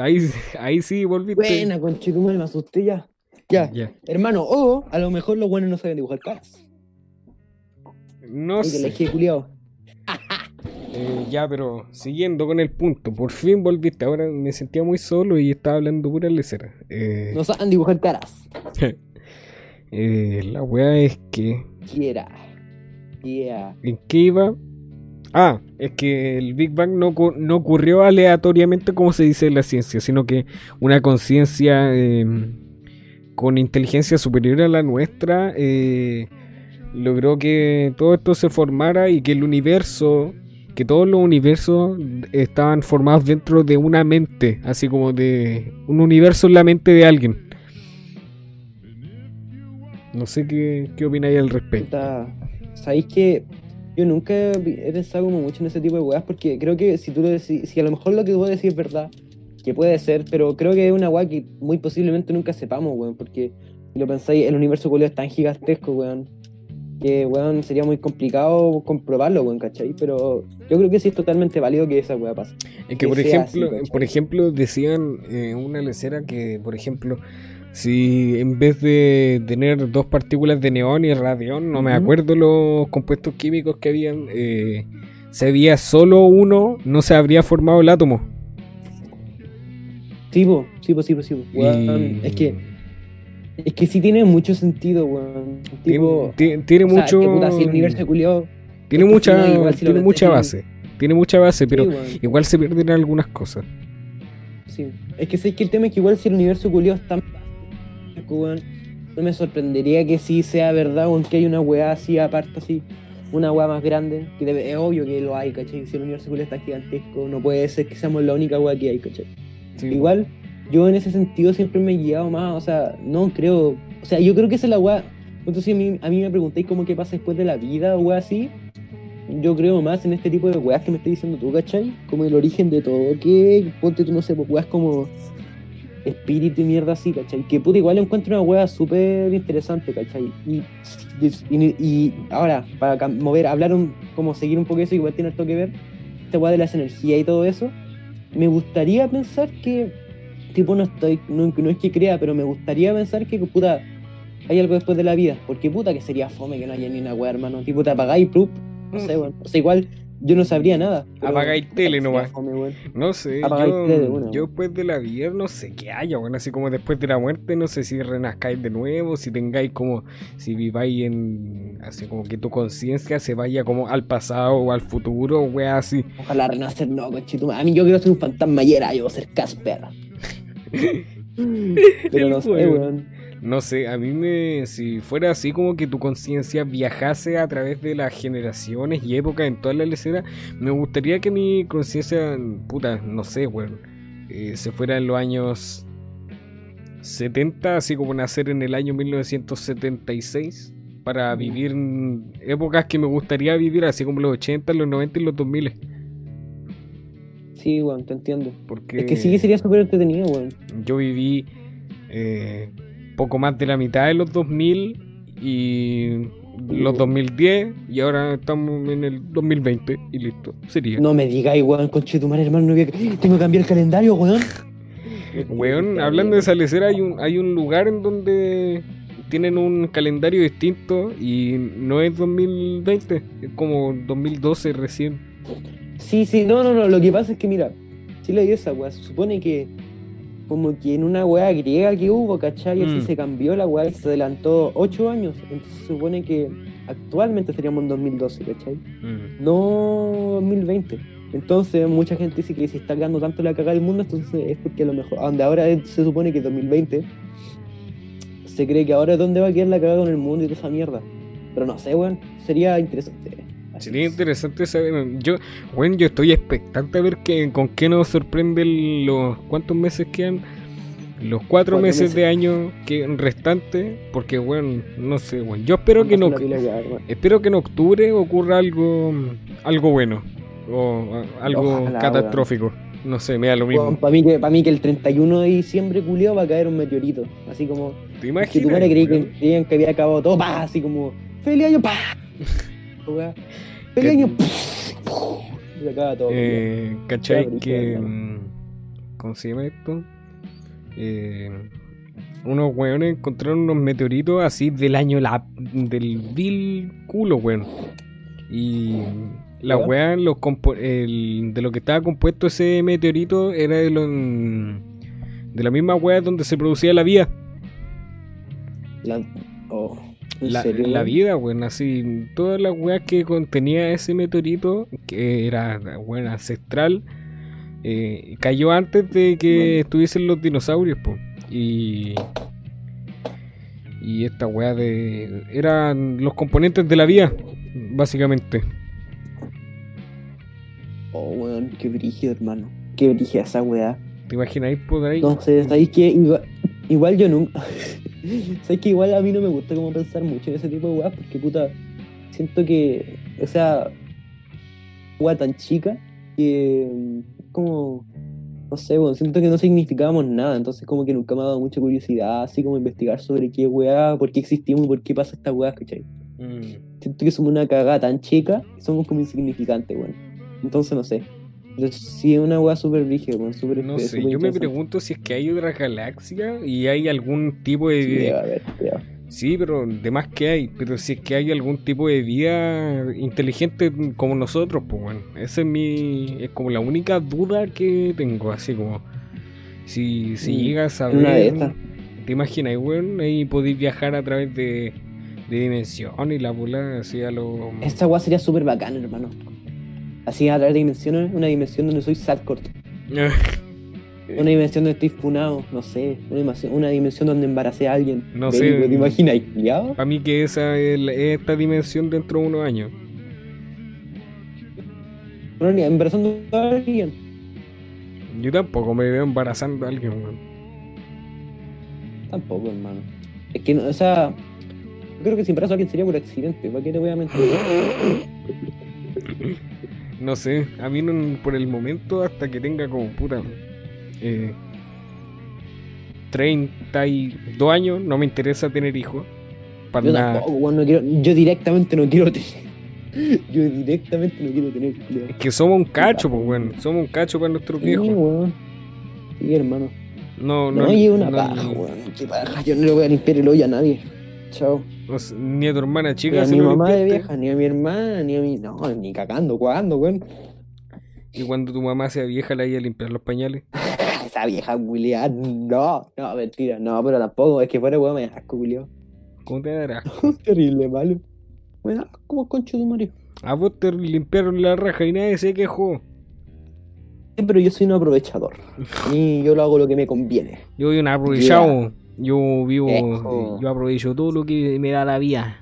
ahí ahí sí volviste. Buena, conchetumal, me asusté ya. Ya. ya. Hermano, o a lo mejor los buenos no saben dibujar caras. No sé. Eh, ya, pero siguiendo con el punto, por fin volviste. Ahora me sentía muy solo y estaba hablando pura lecera. Eh, no saben dibujar caras. eh, la weá es que. Quiera. Yeah. ¿En qué iba? Ah, es que el Big Bang no, no ocurrió aleatoriamente como se dice en la ciencia, sino que una conciencia em, con inteligencia superior a la nuestra eh, logró que todo esto se formara y que el universo, que todos los universos estaban formados dentro de una mente, así como de un universo en la mente de alguien. No sé qué, qué opináis al respecto. Sabéis que yo nunca he pensado como mucho en ese tipo de weas porque creo que si tú lo decís, si a lo mejor lo que tú decís es verdad, que puede ser, pero creo que es una wea que muy posiblemente nunca sepamos, weón, porque si lo pensáis, el universo culiao es tan gigantesco, weón que, weón, sería muy complicado comprobarlo, weón, ¿cachai? Pero yo creo que sí es totalmente válido que esa weá pase. Es que, por, ejemplo, por ejemplo, decían eh, una lecera que, por ejemplo, si en vez de tener dos partículas de neón y radión, no me acuerdo los compuestos químicos que habían, eh, si había solo uno, no se habría formado el átomo. Sí, sí, sí, sí, Es que es que sí tiene mucho sentido, weón. tiene, mucho. el universo Tiene mucha, tiene mucha base. Tiene mucha base, pero igual se pierden algunas cosas. Sí. Es que sé que el tema es que igual si el universo culiado es tan weón, no me sorprendería que sí sea verdad, aunque hay una weá así aparte, así, una weá más grande, que es obvio que lo hay, ¿cachai? Si el universo culiado está gigantesco, no puede ser que seamos la única weá que hay, ¿cachai? igual yo en ese sentido siempre me he guiado más, o sea, no creo, o sea, yo creo que esa es la weá. Entonces, a mí, a mí me preguntáis cómo qué pasa después de la vida o weá así, yo creo más en este tipo de weas que me estás diciendo tú, ¿cachai? Como el origen de todo, que ponte tú, no sé, pues weas como espíritu y mierda así, ¿cachai? Que puta, igual encuentro una wea súper interesante, ¿cachai? Y, y, ahora, para mover, hablar un, como seguir un poco eso, igual tiene esto que ver, esta wea de las energías y todo eso, me gustaría pensar que tipo no estoy, no, es que crea, pero me gustaría pensar que puta hay algo después de la vida, porque puta que sería fome que no haya ni una weá, hermano, tipo te apagáis, plup, no sé, bueno, o sea, igual yo no sabría nada. Apagáis tele nomás. no sé, yo, yo, después de la vida no sé qué haya, bueno, así como después de la muerte, no sé si renazcáis de nuevo, si tengáis como, si viváis en, así como que tu conciencia se vaya como al pasado o al futuro, wea así. Ojalá renacer, no, conchito. A mí yo quiero ser un fantasma y era yo ser Casper. Pero no sé, weón. No sé, a mí me. Si fuera así como que tu conciencia viajase a través de las generaciones y épocas en toda la lecera, me gustaría que mi conciencia, puta, no sé, weón, eh, se fuera en los años 70, así como nacer en el año 1976, para vivir épocas que me gustaría vivir, así como los 80, los 90 y los 2000. Sí, weón, te entiendo. Porque Es que sí que sería súper entretenido, weón. yo viví eh, poco más de la mitad de los 2000 y los 2010 y ahora estamos en el 2020 y listo, sería. No me digáis, weón, conche tu madre, hermano, no voy a- tengo que cambiar el calendario, weón. Weón, hablando de esa lecera, hay un, hay un lugar en donde tienen un calendario distinto y no es 2020, es como 2012 recién. Sí, sí, no, no, no, lo que pasa es que, mira, si le dio esa weá, se supone que como que en una weá griega que hubo, ¿cachai? Y así Mm. se cambió la weá y se adelantó 8 años, entonces se supone que actualmente estaríamos en 2012, ¿cachai? Mm. No 2020. Entonces mucha gente dice que si está quedando tanto la cagada del mundo, entonces es porque a lo mejor, donde ahora se supone que es 2020, se cree que ahora es donde va a quedar la cagada con el mundo y toda esa mierda. Pero no sé, weón, sería interesante. Sería es. interesante saber. Yo, bueno, yo estoy expectante a ver qué, con qué nos sorprenden los. ¿Cuántos meses quedan? Los cuatro, Cuatro meses, meses. de año que restantes. Porque, bueno, no sé, bueno. Yo espero que, no, espero que en octubre ocurra algo algo bueno. O algo Ojalá, catastrófico. No sé, me da lo mismo. para mí, que, pa' mí que el 31 de diciembre, culiao, va a caer un meteorito. Así como, ¿Te que imaginas? tu madre que, creían que había acabado todo, pa, así como, feliz año, pa. Weá. Año, y acaba todo. Eh, ¿Cachai? Que. brígido, mm, ¿Cómo se llama esto? Eh, unos weones encontraron unos meteoritos así del año la, del vil culo, weón. Y la weá, los el- de lo que estaba compuesto ese meteorito era de, los, de la misma weá donde se producía la vida. La, oh, ¿en La, serio, la vida, weón, así, todas las weas que contenía ese meteorito, que era, weón, ancestral, eh, cayó antes de que Bueno. estuviesen los dinosaurios, po. Y. Y esta wea de. Eran los componentes de la vida, básicamente. Oh, weón, qué brígido, hermano. Qué brígida esa weá. ¿Te imagináis por ahí? Sé, ¿sabéis que igual, igual yo nunca. ¿Sabéis que igual a mí no me gusta como pensar mucho en ese tipo de weas? Porque puta, siento que. O sea. Wea tan chica que. mm, Como. No sé, weón, siento que no significábamos nada. Entonces, como que nunca me ha dado mucha curiosidad, así como investigar sobre qué wea, por qué existimos, por qué pasa esta wea, ¿cachai? Mm. Siento que somos una cagada tan chica somos como insignificantes, weón. Entonces, no sé. Pero sí es una wea súper brígida, weón. Súper No sé, yo me pregunto si es que hay otra galaxia y hay algún tipo de. Sí. Sí, pero de más que hay, pero si es que hay algún tipo de vida inteligente como nosotros, pues bueno, esa es mi, es como la única duda que tengo, así como, si, si Mm, llegas a ver, te imaginas, weón, ahí podéis viajar a través de, de dimensión y la bola así a lo... Esta weá sería súper bacana, hermano. Así a través de dimensiones, una dimensión donde soy Sadcourt. Una dimensión donde estoy funado, no sé. Una dimensión, una dimensión donde embaracé a alguien. No sé. ¿Te imaginas? ¿Ya? Para mí que esa es, esta dimensión dentro de unos años. Embarazando a alguien. Yo tampoco me veo embarazando a alguien, weón. Tampoco, hermano. Es que, no, o sea, yo creo que si embarazo a alguien sería por accidente. ¿Para qué te voy a mentir? No sé, a mí no- por el momento, hasta que tenga como puta eh, 32 años, no me interesa tener hijos. Para Yo tampoco, no quiero, yo directamente no quiero tener. Yo directamente no quiero tener. Es que somos un cacho, pues, bueno, somos un cacho para nuestros Sí, viejos. Sí, hermano. No, No, no, y una no- paja, weón. Qué paja. Yo no le voy a limpiar el hoyo a nadie. Chao. ni a tu hermana Ni chica a se mi lo mamá de vieja, ni a mi hermana, ni a mi. No, ni cagando, cuando, weón. Y cuando tu mamá sea vieja, le vaya a limpiar los pañales. Esa vieja culiada, no. No, mentira, no, pero tampoco. Es que fuera weón me da asco, culiao. ¿Cómo te dará? Terrible, malo. Me da como concho de Mario. A vos te limpiaron la raja y nadie se quejó. Sí, pero yo soy un aprovechador. A mí yo lo hago lo que me conviene. Yo soy un aprovechado. Yo vivo, Eso. yo aprovecho todo lo que me da la vía.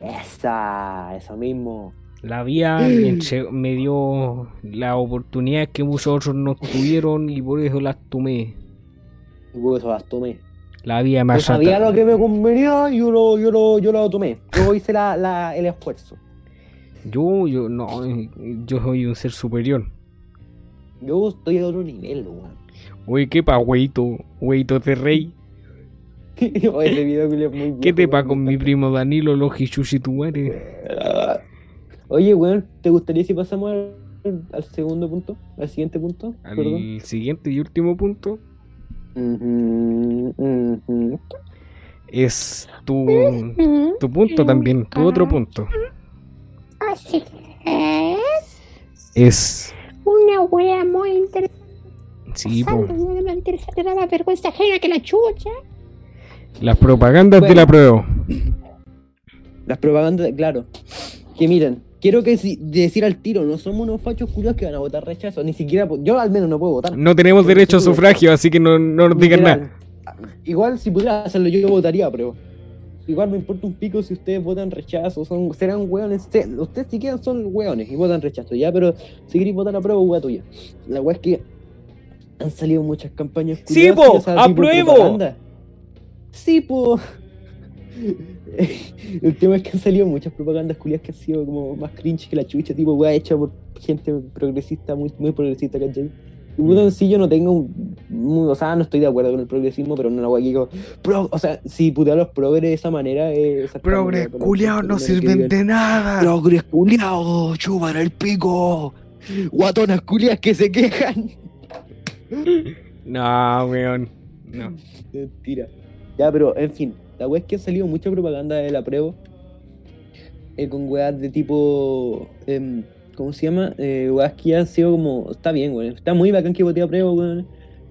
Esa, eso mismo. La vía me, me dio las oportunidades que muchos otros no tuvieron y por eso las tomé. Y por eso las tomé. La vía Yo más sabía lo que me convenía y yo lo, yo lo, yo lo tomé. Yo hice la, la, el esfuerzo. Yo, yo, no, yo soy un ser superior. Yo estoy a otro nivel, weón. Oye, ¿qué pa, weito? Weito de rey. Oye, Ese video es muy ¿Qué viejo, te pa con me mi primo Danilo madre? encanta. Oye, weón, ¿te gustaría si pasamos al, al segundo punto? ¿Al siguiente punto? Perdón. Al siguiente y último punto es tu, tu punto también, tu otro punto. Así es Es. una wea muy interesante. Sí, po, Muy interesante, da más vergüenza ajena que la chucha. Las propagandas de Bueno. la prueba. Las propagandas, claro. Que miren, quiero que si- decir al tiro, no somos unos fachos culiados que van a votar rechazo. Ni siquiera, yo al menos no puedo votar. No tenemos Porque derecho a sufragio, así que no, no nos digan nada. Igual si pudiera hacerlo yo, votaría, pero igual me importa un pico si ustedes votan rechazo, son, serán hueones, ustedes si quieren son hueones y votan rechazo, ya, pero si queréis votar a prueba, hueá tuya. La hueá es que han salido muchas campañas Sí, po, apruebo. Sí, po. El tema es que han salido muchas propagandas culiadas que han sido como más cringe que la chucha, tipo hueá hecha por gente progresista, muy, muy progresista, ¿cachai? Y puta, en sí yo no tengo, un- un- o sea, no estoy de acuerdo con el progresismo, pero no la voy a digo, pro, o sea, si putear a los progres de esa manera es... Progres culiados no sirven de nada. Progres culiados, chupan el pico, guatonas culiadas que se quejan. No, weón. No. Mentira. Ya, pero en fin, la wea es que ha salido mucha propaganda de la prueba. eh, con weas de tipo. em, ¿Cómo se llama? Eh, weas que han sido como. Está bien, weón. Está muy bacán que voté a prueba, weón.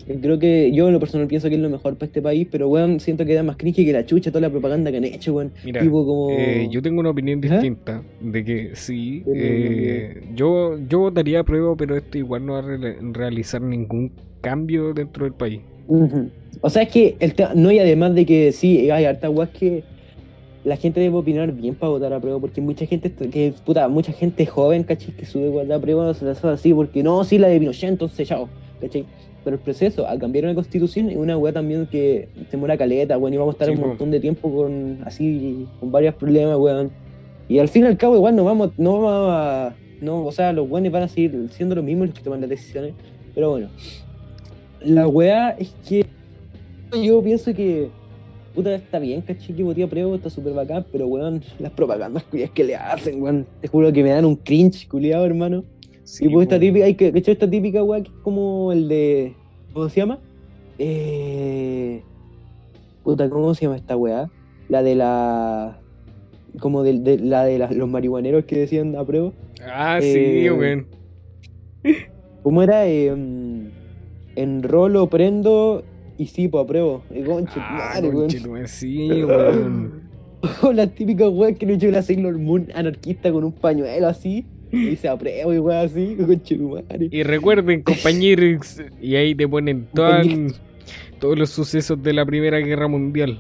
Eh, Creo que yo en lo personal pienso que es lo mejor para este país, pero weón, siento que da más cringe que la chucha toda la propaganda que han hecho, weón. Mira, tipo como. eh, yo tengo una opinión Ajá. distinta de que sí, eh, yo, yo votaría a prueba, pero esto igual no va a re- realizar ningún cambio dentro del país. O sea, es que el no hay además de que sí, hay harta weas que la gente debe opinar bien para votar a prueba, porque mucha gente, que puta, mucha gente joven, ¿cachai? Que sube a prueba, se las hace así, porque no, sí, la de Pinochet, entonces chao, ¿cachai? Pero el proceso a cambiar una constitución es una wea también que demora caleta, weón, y vamos a estar Sí, un po. montón de tiempo con así, con varios problemas, weón. Y al fin y al cabo, igual no vamos, no vamos a. No, o sea, los weones van a seguir siendo los mismos los que toman las decisiones. Pero bueno. La weá es que yo pienso que puta está bien, caché que voté a prueba, está súper bacán, pero weón, las propagandas culiadas que le hacen, weón. Te juro que me dan un cringe culiado, hermano. Sí, y pues esta típica, hay que, ¿cachai? esta típica weá que es como el de. ¿Cómo se llama? Eh. Puta, ¿cómo se llama esta weá? La de la. Como de, de- la de la- los marihuaneros que decían a prueba. Ah, sí, eh, weón. ¿Cómo era? Eh, enrolo, prendo y sí, pues apruebo. Y conche, Ah, madre, weón. conchetumare, sí, weón. O la típica weá que le echó la Sailor Moon anarquista con un pañuelo así. Y dice apruebo y weá así. Conche madre. Y recuerden, compañeros, y ahí te ponen todas- todos los sucesos de la Primera Guerra Mundial.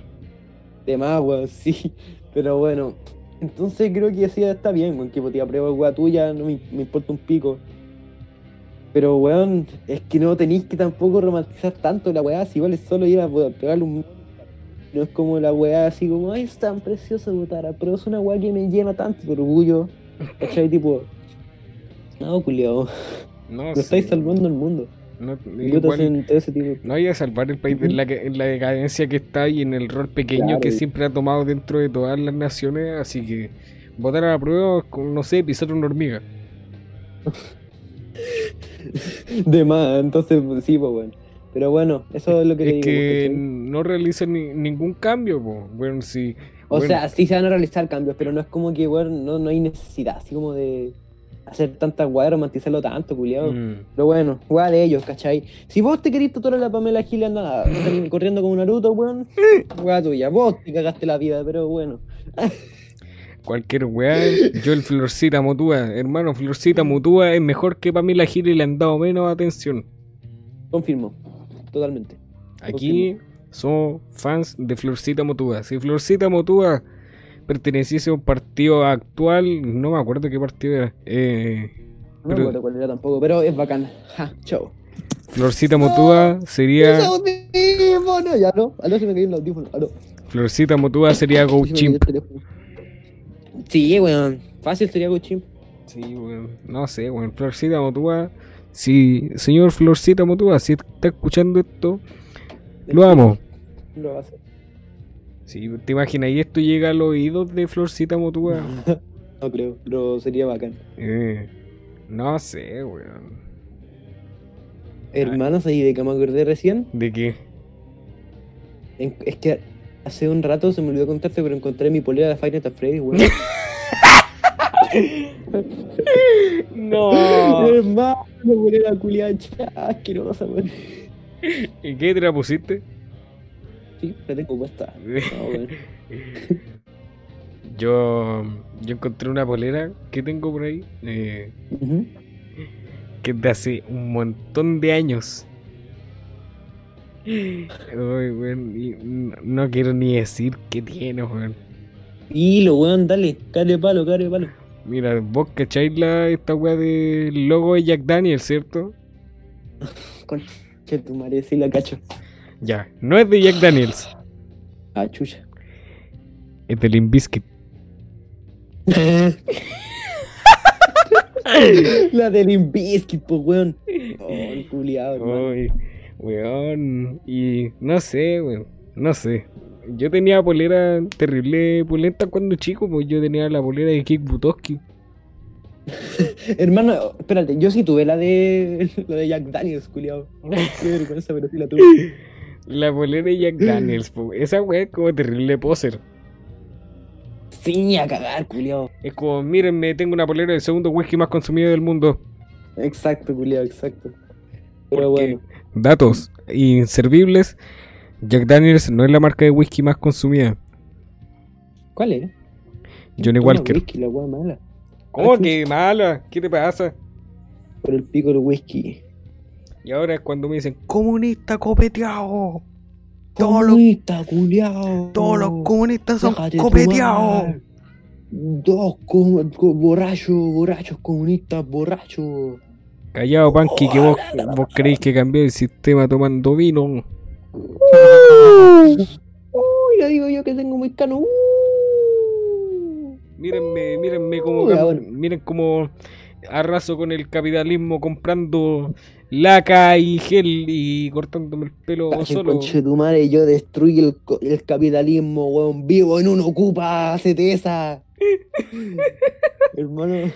De más, weón, sí. Pero bueno. Entonces creo que así está bien, weón. Que te apruebo weá tuya, no me, me importa un pico. Pero weón, es que no tenéis que tampoco romantizar tanto la weá, si igual es solo ir a pegarle un. No es como la weá así como, ay, es tan precioso votar, a", pero es una weá que me llena tanto de orgullo. ¿Cachai? Tipo, no, culiao, No, no sí, estáis salvando el mundo. No, Puta, igual- hacen todo ese tipo. no hay a salvar el país Ujú. la, que- en la decadencia que está y en el rol pequeño Claro. que siempre ha tomado dentro de todas las naciones. Así que votar a la prueba no sé, pisar una hormiga. De más, entonces sí, pues bueno. Pero bueno, eso es lo que Es digo. que no realizan ni- ningún cambio, po. bueno, sí. O bueno, sea, sí se van a realizar cambios, pero no es como que, weón, no, no hay necesidad, así como de hacer tantas weas, romantizarlo tanto, culiado. mm, Pero bueno, wea de ellos, ¿cachai? Si vos te querís tatuar a la Pamela Gil anda corriendo como Naruto, weón, wea tuya. Vos te cagaste la vida, pero bueno. cualquier weá, yo el Florcita Mutúa, hermano, Florcita Mutúa es mejor que Pamela Gil y le han dado menos atención. Confirmo, totalmente. Aquí, somos fans de Florcita Motúa. Si Florcita Motúa perteneciese a un partido actual, no me acuerdo qué partido era. eh, No me Pero- acuerdo cuál era tampoco, pero es bacán. Ja, chao. Florcita Motúa sería. ¡Ese audífono! Ya, no. Aló, se me cayó el audífono. Aló. Florcita Motúa sería Go me Chimp. Sí, weón. Fácil sería Go Chimp. Sí, weón. No sé, weón. Florcita Motúa. Si, señor Florcita Motúa, si está escuchando esto, lo amo. Lo hacer. Si te imaginas, y esto llega a los oídos de Florcita Motúa. No creo, pero sería bacán. Eh, no sé, weón. Hermanos, ahí de que me acordé recién. ¿De qué? en- es que hace un rato se me olvidó contarte, pero encontré mi polera de Five Nights at Freddy's, weón. No. Hermano, polera culiada asquerosa, weón. ¿Y qué te la pusiste? Sí, la tengo puesta. Yo, yo encontré una polera que tengo por ahí, eh, que es de hace un montón de años. Ay, weón, y no, no quiero ni decir qué tiene, weón. Hilo, weón, dale, care palo, care palo. Mira, vos cacháis la, esta weá del logo de Jack Daniels, ¿cierto? Che, tu madre, sí la cacho. Ya, no es de Jack Daniels, Ah, chucha. es de Limp Bizkit. la del Limbiskit, pues, weón. Oh, el culiado, weón. Y no sé, weón. No sé. Yo tenía polera terrible pulenta cuando chico, pues yo tenía la polera de Kick Butowski. Hermano, espérate, yo sí tuve la de la de Jack Daniels, culiado. Qué vergüenza, pero sí la tuve. La polera de Jack Daniels, po. esa weá es como terrible poser. Sí, a cagar, culiado. Es como, mírenme, tengo una polera del segundo whisky más consumido del mundo. Exacto, culiado, exacto. Pero Porque, bueno. datos inservibles, Jack Daniels no es la marca de whisky más consumida. ¿Cuál era? Johnny Toma Walker. Whisky, la mala. ¿Cómo que mala? ¿Qué te pasa? Por el pico del whisky. Y ahora es cuando me dicen, comunista copeteado. Todos los, Comunista, culiao. todos los comunistas son Déjate copeteados. Dos co- co- borrachos, borrachos, comunistas, borrachos. Callado, Panky, que vos, vos creéis que cambió el sistema tomando vino. Uy, lo digo yo que tengo muy cano. Mírenme, mírenme cómo, Uy, miren cómo arraso con el capitalismo comprando laca y gel y cortándome el pelo Cacho, solo. madre, yo destruyo el, capitalismo, weón. Vivo en un ocupa, hacete esa. Hermano,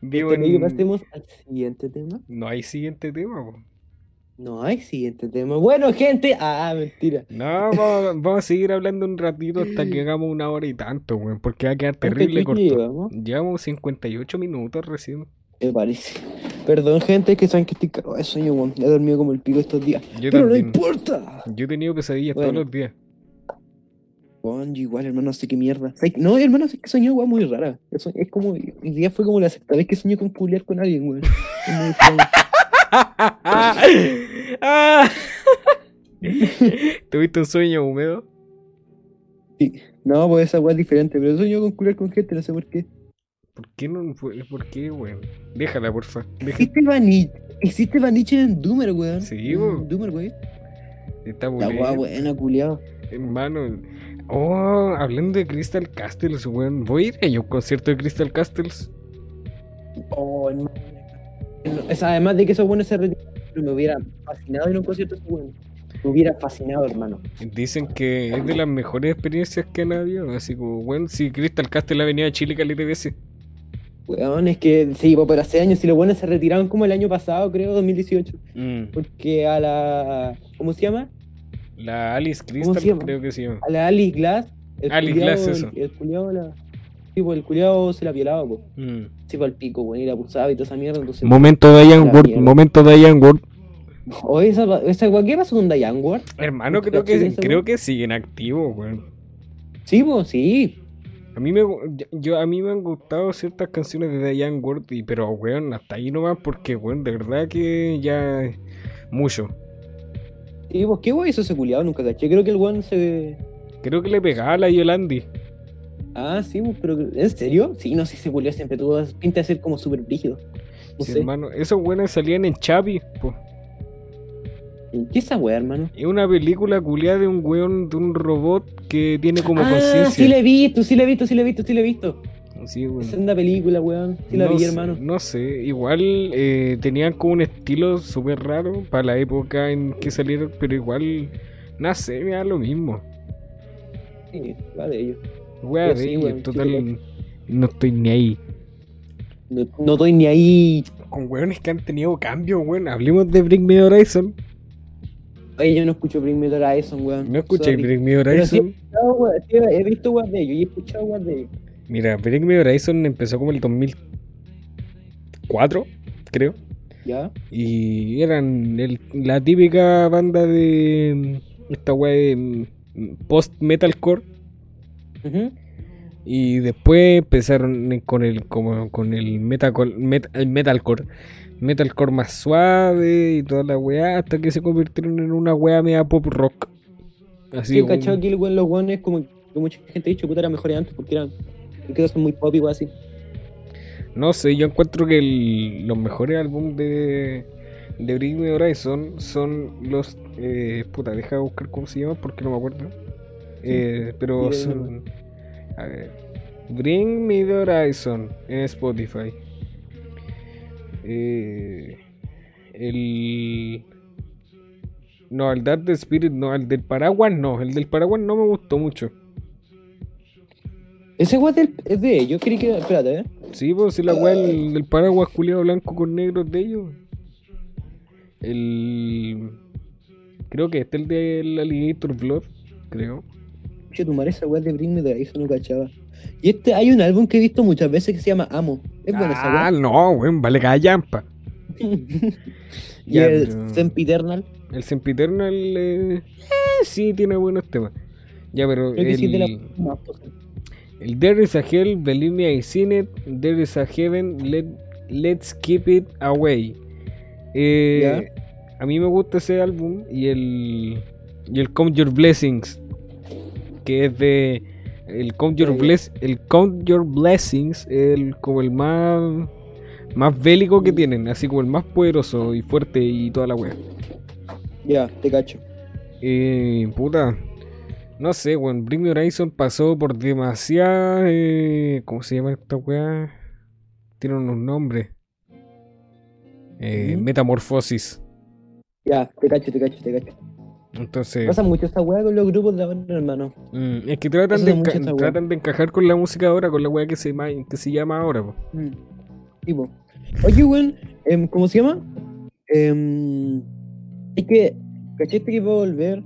Vivo ¿querés que en- pasemos al siguiente tema? No hay siguiente tema, po. No hay siguiente tema. Bueno, gente. Ah, mentira. No, vamos, vamos a seguir hablando un ratito hasta que hagamos una hora y tanto, weón, porque va a quedar terrible ¿Cuánto tiempo corto. llevamos? Llevamos 58 minutos recién. Me parece. Perdón, gente, que saben que estoy cagado de sueño, weón. He dormido como el pico estos días. Yo Pero no importa. Yo he tenido pesadillas Bueno. todos los días. Yo igual, hermano, no sé qué mierda. No, hermano, sé que soñé, weón, muy rara. Es como. Hoy día fue como la sexta vez que soñé con culiar con alguien, weón. ¿Tuviste un sueño húmedo? No, pues esa weá es diferente, pero soñé con culiar con gente, no sé por qué. ¿Por qué no fue? ¿Por qué, weón? Déjala, porfa. Existe Vanich. Existe Vaniche en Doomer, weón. Sí, En weón. Doomer, weón. Está bueno. weá buena, culiado. Hermano. Oh, hablando de Crystal Castles, weón. Voy a ir a un concierto de Crystal Castles. Oh, hermano. Sea, además de que esos buenos se retiraron, me hubiera fascinado a un concierto buenos. Me hubiera fascinado, hermano. Dicen que es de las mejores experiencias que han habido. Así como, bueno, si Crystal Castle ha venido a Chile caleta veces. Weón, es que sí, pues, pero hace años, si los buenos se retiraron como el año pasado, creo, 2018. Mm. Porque a la. ¿Cómo se llama? La Alice Crystal, creo que se llama. A la Ali Glass. El Ali culiao- Glass, eso. El, el culiao la. Sí, pues el culiao se la violaba, pues. Mm. Sí, para el pico, weón, y la pulsaba y toda esa mierda. Entonces, Momento de Diane La Ward, momento de Diane Ward. Oye, esa, esa weá, ¿qué pasó con Diane Ward? Hermano, ¿Tú creo que, esa creo que siguen activos, weón. Sí, pues, sí. A mí me yo a mí me han gustado ciertas canciones de Diane Ward, y, pero weón, hasta ahí nomás porque weón, de verdad que ya mucho. Sí, pues, ¿qué wey hizo ese culiado? Nunca caché. Creo que el weón se. Creo que le pegaba a la Yolandi. Ah, sí, pues, pero. ¿En serio? Sí, no sé, ese culiado siempre tuvo pinta de ser como súper brígido. No Sí, sé. hermano. Esos buenos salían en Chapi, po. ¿Qué es esa weá, hermano? Es una película culiada de un weón, de un robot que tiene como ah, conciencia. sí la he visto, sí la he visto, sí la he visto, sí la he visto. Sí. Esa es una película, weón. Sí la no vi, sé, hermano. No sé, igual eh, tenían como un estilo súper raro para la época en que salieron, pero igual, no sé, me da lo mismo. Sí, va de ellos. Wea de sí, total, no estoy ni ahí. No, no estoy ni ahí. Con weones que han tenido cambios, weón. Hablemos de Bring Me Horizon. Oye, yo no escucho Bring Me the Horizon, weón. ¿No escuché Sorry. Bring Me Horizon? sí, he visto weas de ellos y he escuchado weas de ellos. Mira, Bring Me Horizon empezó como el 2004, creo. ¿Ya? Y eran el- la típica banda de mm, esta weá de mm, Y después empezaron con el como con el metalcore, met- el metalcore, metalcore más suave y toda la weá, hasta que se convirtieron en una weá media pop rock. Así Sí, cachado que el los weones, como que mucha gente ha dicho, puta, eran mejores antes porque eran. Porque son muy pop y así. No sé, yo encuentro que el- los mejores álbumes de, de Bring Me Horizon son los. Eh, puta, deja de buscar cómo se llaman porque no me acuerdo. Eh, pero son. A ver. Bring Me the Horizon en Spotify. Eh, el. No, el Dark Spirit no, el del Paraguas no, el del Paraguas no me gustó mucho. Ese del- es de ellos, creí que. Espérate, eh. Sí, pues si la weá del, del paraguas culiado blanco con negros de ellos. El. Creo que este es el del Alligator Blood, creo. Che, tu madre, esa wea de Bring Me the Horizon no cachaba. Y este, hay un álbum que he visto muchas veces que se llama Amo. Es bueno esa Ah, no, weón, vale callampa. y Ya, el pero- Sempiternal. El Sempiternal, eh, eh, sí, tiene buenos temas. Ya, pero Creo que sí es de la el, pues. There is a Hell, Believe Me I Seen It, There is a Heaven, let, Let's Keep It Away. Eh, a mí me gusta ese álbum y el, y el Count Your Blessings, que es de. El Count Your. Bless, el Count Your Blessings, el, como el más, más bélico que tienen, así como el más poderoso y fuerte y toda la wea. Ya, te cacho. Eh, puta. No sé, weón. Bring Me Horizon pasó por demasiada. eh, ¿Cómo se llama esta weá? Tiene unos nombres. Eh. Metamorfosis. Ya, te cacho, te cacho, te cacho. Entonces, Pasa mucho esta weá con los grupos de ahora, hermano. mm, es que tratan de, weá. tratan de encajar con la música ahora, con la weá que se, llama- que se llama ahora. po. Mm. Oye, weón, em, ¿cómo se llama? Em, es que, ¿cachaste que va a volver?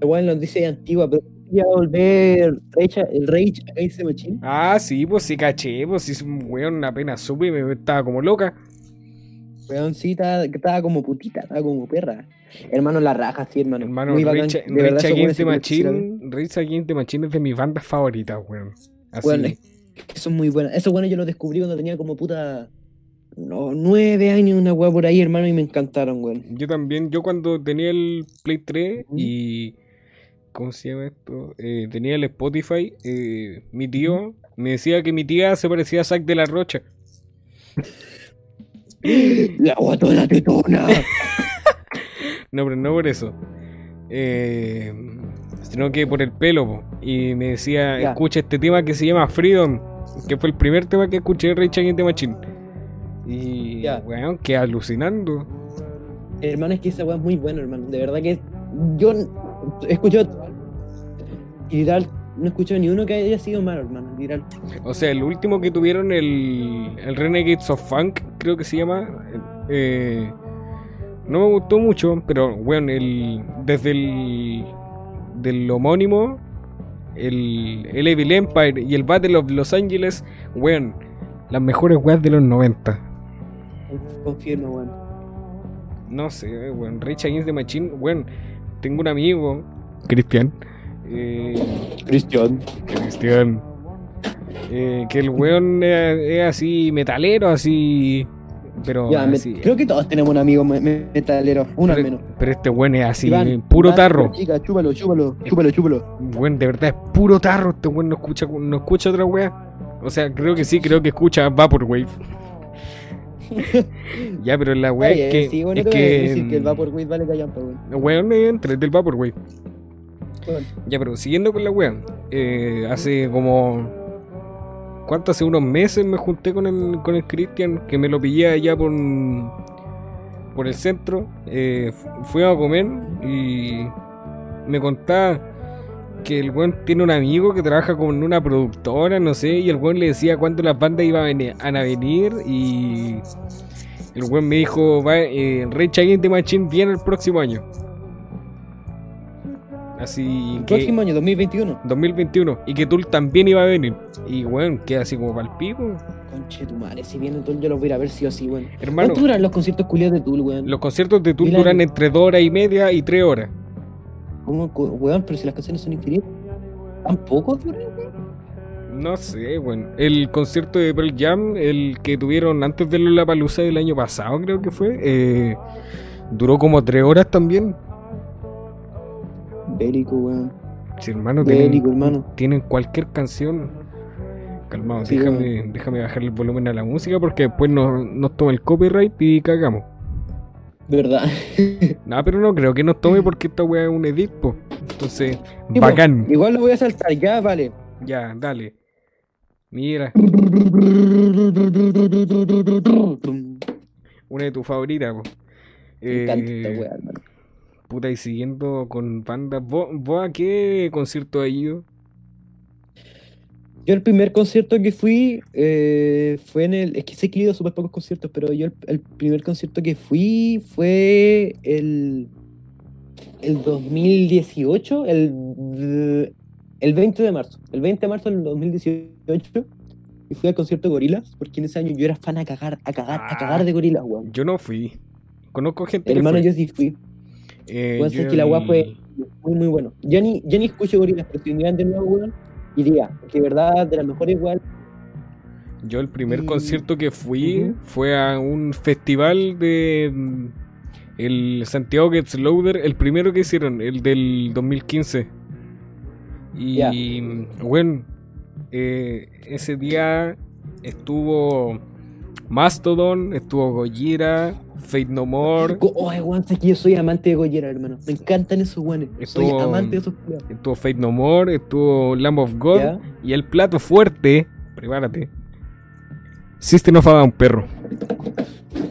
Igual nos dice antigua, pero ya va a volver Rage, el Rage Against the Machine. Ah, sí, pues sí, caché. Pues sí, weón apenas supe y me estaba como loca. Weón, sí, estaba, estaba como putita, estaba como perra. Hermano, la raja, sí, hermano. Hermano, Muy bacán. Rage, De weones Against the ver. Machine. Rage Against the Machine es de mis bandas favoritas, weón. Así. Que son muy buenas. Esos buenos yo los descubrí cuando tenía como puta. No, nueve años, una weá por ahí, hermano, y me encantaron, weón. Yo también, yo cuando tenía el Play 3 Ujú. y. ¿Cómo se llama esto? Eh, tenía el Spotify, eh, mi tío me decía que mi tía se parecía a Zack de la Rocha. La guatona tetona. No, pero no por eso. Eh, sino que por el pelo. po. Y me decía, escucha este tema que se llama Freedom, que fue el primer tema que escuché de Rage Against the Machine. Y, weón, que alucinando. hermano, es que esa weá es muy buena, hermano. De verdad que yo he escuchado. Y no he escuchado ni uno que haya sido malo, hermano. Literal. O sea, el último que tuvieron, el, el Renegades of Funk, creo que se llama. eh, no me gustó mucho, pero bueno, el, desde el del homónimo, el, el Evil Empire y el Battle of Los Angeles, weón, las mejores weas de los 90. Confirmo, weón. No sé, weón, Rage Against the Machine, weón, tengo un amigo, Cristian, eh, Cristian. Cristian. Eh, que el weón es, es así metalero, así Pero Ya, me- así. creo que todos tenemos un amigo me- me- metalero, uno al menos. pero este weón es así, Iván, puro Iván, tarro. Chica, chúpalo, chúpalo, chúpalo, chúpalo. Weón, de verdad es puro tarro. Este weón no escucha, no escucha otra wea. O sea, creo que sí, creo que escucha Vaporwave. ya, pero la wea Oye, es que. sí, bueno, es que decir que el Vaporwave vale callampa, weón. Weón, entre del Vaporwave. Ya, pero siguiendo con la wea. eh, hace como. ¿Cuánto? Hace unos meses me junté con el, con el Christian, que me lo pillé allá por. por el centro. Eh, fu- fuimos a comer y. me contaba que el weón tiene un amigo que trabaja con una productora, no sé, y el weón le decía cuándo las bandas iban a venir, a venir y. El weón me dijo, va, eh, Against the Machine viene el próximo año. Así El que... próximo año, 2021. 2021 y que Tool también iba a venir. Y weón, queda así como pa'l pico. Conche tu madre, si viene Tool yo los voy a ir a ver sí o sí, weón. Hermano, ¿Cuánto duran los conciertos culiados de Tool, weón? los conciertos de Tool duran entre 2 horas y media y 3 horas. ¿Cómo, weón? Pero si las canciones son infinitas. ¿Tampoco duran, weón? No sé, weón. El concierto de Pearl Jam, el que tuvieron antes de Lollapalooza del año pasado, creo que fue, eh, duró como 3 horas también. Bélico, weón. Sí, hermano, Bélico, tienen, hermano. tienen cualquier canción. Calmado, Sí, déjame, déjame bajar el volumen a la música porque después nos, nos toma el copyright y cagamos. ¿Verdad? No, pero no creo que nos tome porque esta weá es un edit, po. Entonces, Sí, bacán. po, Igual lo voy a saltar, ya, vale. Ya, dale. Mira, una de tus favoritas, po. Eh, esta weá, hermano. Puta, y siguiendo con bandas. ¿Vos, vos a qué concierto has ido? Yo el primer concierto que fui eh, fue en el... Es que sé que he ido a súper pocos conciertos, pero yo el, el primer concierto que fui fue el... El 2018, el, el 20 de marzo. El 20 de marzo del 2018. Y fui al concierto de Gorilas, porque en ese año yo era fan a cagar, a cagar, a cagar de Gorilas, weón. Yo no fui. Conozco gente que Hermano, fue. yo sí fui. Eh, yo sé que la weá el- fue muy, muy bueno. Ya ni, ya ni escucho Gorilas, pero si me de nuevo, weón, iría. Que de verdad, de las mejores, igual. Yo el primer Y- concierto que fui fue a un festival de mm, el Santiago Gets Louder, el primero que hicieron, el del 2015. Y Ya. mm, bueno, eh, ese día estuvo Mastodon, estuvo Gojira, Fate No More, Oh, weón, sé que yo soy amante de Goyera, hermano. Me encantan esos weones. Soy amante de esos culiados. estuvo Fate No More, estuvo Lamb of God ¿Ya? y el plato fuerte, prepárate. System of a Down, perro.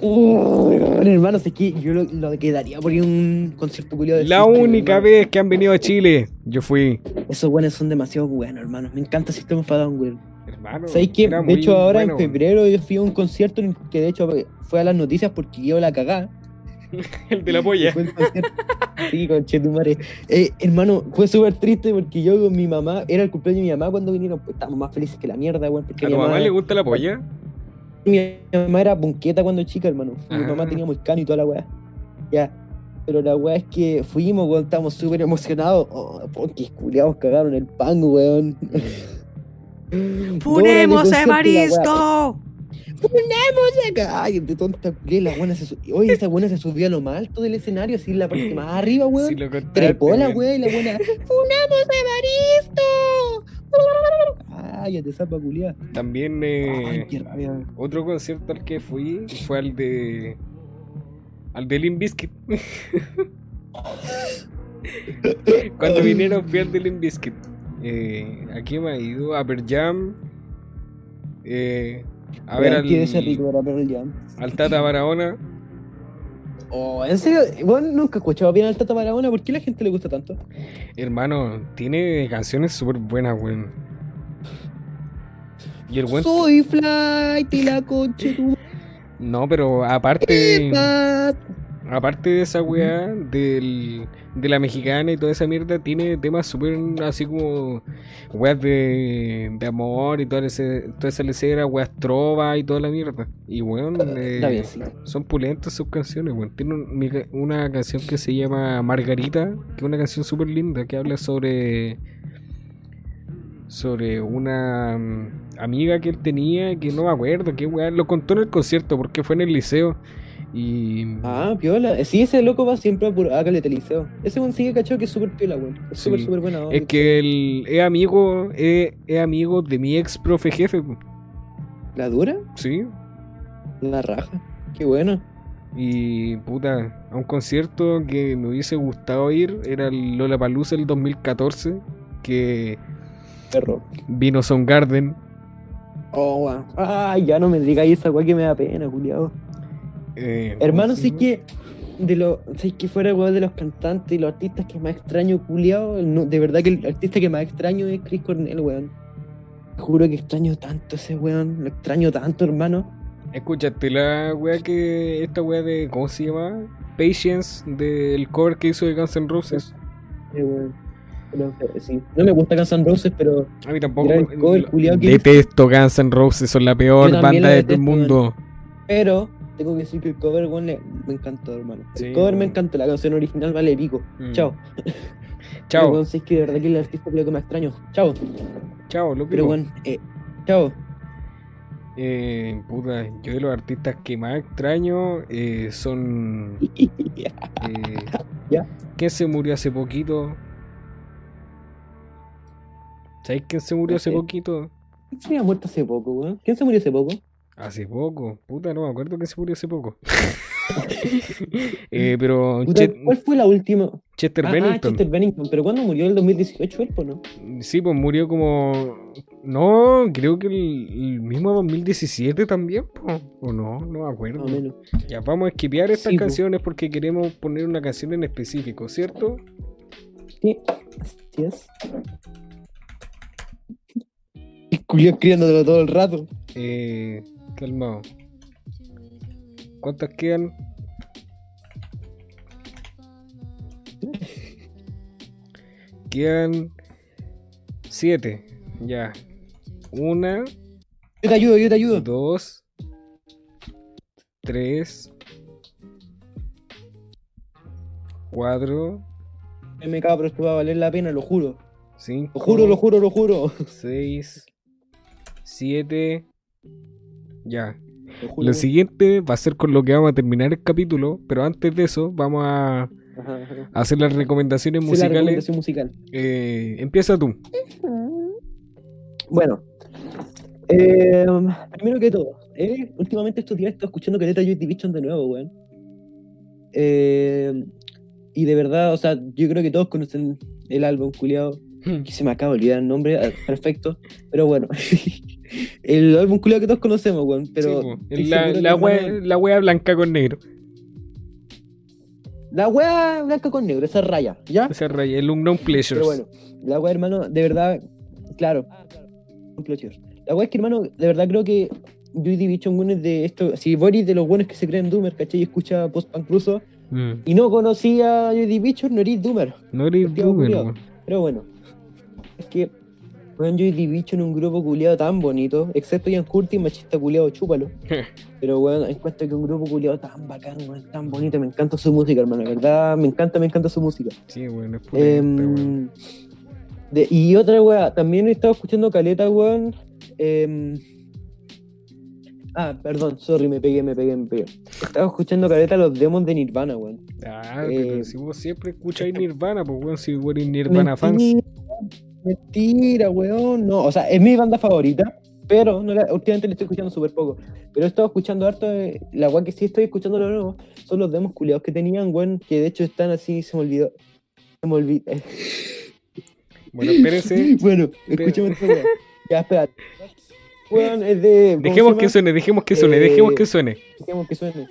Weón, hermano, sé que yo lo, lo quedaría por ir a un concierto de La System, única hermano. vez que han venido a Chile, yo fui. Esos weones son demasiado buenos, hermano. Me encanta System of a Down, weón. Hermano, ¿Sabéis que De hecho, ahora bueno. en febrero yo fui a un concierto que de hecho fue a las noticias porque yo la cagá. El de la polla. Sí, conchetumare. Eh, hermano, fue súper triste porque yo con mi mamá, era el cumpleaños de mi mamá cuando vinieron, pues estábamos más felices que la mierda, weón. ¿A mi tu mamá, mamá le gusta la polla? mi mamá era bunqueta cuando chica, hermano. Mi Ah. mamá tenía muy cano y toda la weá. Ya. Pero la weá es que fuimos, weón, estábamos súper emocionados. Oh, porque culiados cagaron el pan, weón. ¡Funemos a a Evaristo! ¡Funemos acá! Ay, de tonta la buena se subió. Oye, esa buena se subió a lo más alto del escenario, así en la parte más arriba, weón. Sí, lo contaste, Trepó la weón. y la buena. ¡Funemos a Evaristo! Ay, ya te zapa culiada. También Ay, eh, qué rabia. otro concierto al que fui fue al de. al de Limp Bizkit. Cuando vinieron fui al de Limp Bizkit. Eh, ¿A quién me ha ido? A Jam. Eh, a ver al, qué ese rico era Pearl Jam. al Tata Barahona. Oh, en serio, bueno, nunca he escuchado bien al Tata Barahona, ¿por qué a la gente le gusta tanto? Hermano, tiene canciones súper buenas, weón. Y el buen. Soy flight y la concha tu No, pero aparte. Aparte de esa weá del, de la mexicana y toda esa mierda, tiene temas súper así como weas de, de amor y toda, ese, toda esa lecera, weas trova y toda la mierda. Y weón, eh, son pulentas sus canciones, weón. Tiene un- una canción que se llama Margarita, que es una canción súper linda que habla sobre sobre una mm, amiga que él tenía, que no me acuerdo, qué weá, lo contó en el concierto porque fue en el liceo. Y Ah, piola. Sí, ese loco va siempre a, a Caleta Liceo. Ese weón sigue cachado que es súper piola, weón. Es súper, Sí. súper buena. onda. es que él es amigo, es, es amigo de mi ex profe jefe. ¿La dura? sí. La raja. Qué bueno. Y puta, a un concierto que me hubiese gustado ir era el Lollapalooza el 2014, que Perro. vino Soundgarden. Oh, weón. Ay, ya no me digáis esa weá que me da pena, culiado. Eh, Hermano, ¿cómo si se es que de lo, si es que fuera weón de los cantantes y los artistas que más extraño, culiado, de verdad que el artista que más extraño es Chris Cornell, weón. Juro que extraño tanto ese weón, lo extraño tanto, hermano. Escúchate la wea que. Esta wea de. ¿Cómo se llama? Patience, del cover que hizo de Guns N' Roses. Eh, weón. Pero, eh, sí. No me gusta Guns N' Roses, pero A mí tampoco. El cover que Detesto Guns N' Roses, son la peor banda de todo el mundo. Pero tengo que decir que el cover, weón, le- me encantó, hermano. El Sí, cover me encantó, la canción original vale pico. Mm. Chao. Chao, Pero, weón, si es que de verdad que el artista creo que me extraño. Chao. chao, lo Pero bueno, eh, chao. Eh, puta, yo de los artistas que más extraño eh, son. eh, Ya. ¿Quién se murió hace poquito? ¿Sabéis quién se murió hace poquito? ¿Quién se había muerto hace poco, weón? ¿Quién se murió hace poco? Hace poco, puta, no me acuerdo que se murió hace poco. Eh, pero Puta, ¿Cuál fue la última? Chester Ah, ah, Bennington. Chester Bennington. ¿Pero cuándo murió? ¿El 2018 él, no? Sí, pues murió como. No, creo que el, el mismo 2017 también, po. o no, no me acuerdo. Menos. Ya vamos a esquipear estas Sí, po. canciones porque queremos poner una canción en específico, ¿cierto? Sí, así es. El culiao escribiéndolo todo el rato. Eh, calmado. ¿Cuántas quedan? Quedan siete. Ya. Una, Yo te ayudo, yo te ayudo. dos, tres, cuatro, cago, pero esto va a valer la pena, lo juro. cinco. Lo juro, lo juro, lo juro. 6, 7. Ya. Lo siguiente va a ser con lo que vamos a terminar el capítulo, pero antes de eso vamos a Ajá, ajá. a hacer las recomendaciones la musicales. recomendación musical. Eh, empieza tú. Bueno, eh, primero que todo, eh, últimamente estos días estado escuchando Caleta Joy Division de nuevo, weón. Eh, y de verdad, o sea, yo creo que todos conocen el álbum, culiado, que se me acaba de olvidar el nombre, ah, perfecto, pero bueno. el álbum culiado que todos conocemos, weón, pero... Sí, la, la, wea, hermano, la wea blanca con negro. la wea blanca con negro, esa raya, ¿ya? Esa raya, el Unknown Pleasures. Pero bueno, la wea, hermano, de verdad, claro. un clocher. La wea es que, hermano, de verdad creo que Joy Division, bueno, es de esto. Si Boris de los buenos que se creen Doomer, ¿cachai? Y escucha post-punk ruso Mm. y no conocía a Joy Division, no eres Doomer. No eres weón. Pero bueno, es que, weón, Joy Division es un grupo culiado tan bonito, excepto Ian Curtis, machista culiado, chúpalo. Pero, weón, encuentro que un grupo culiado tan bacán, weón, tan bonito. Me encanta su música, hermano, la verdad, me encanta, me encanta su música. Sí, weón, es pura de- y otra weá, también he estado escuchando caleta, weón. em, ah, perdón, sorry, me pegué, me pegué, me pegué. Estaba escuchando caleta los demos de Nirvana, weón. Ah, eh, pero si vos siempre escucháis Nirvana, pues weón, si vos eres Nirvana fans. Mentira, weón. No, o sea, es mi banda favorita, pero no la- últimamente le estoy escuchando súper poco. Pero he estado escuchando harto, eh, la weá que sí estoy escuchando lo nuevo, son los demos culiados que tenían, weón, que de hecho están así, se me olvidó. Se me olvidó. Bueno, espérense. bueno, escúchame weá. Ya, espérate. Weón, es de. ¿cómo Dejemos que suene, dejemos que suene, Eh, dejemos que suene. Dejemos que suene.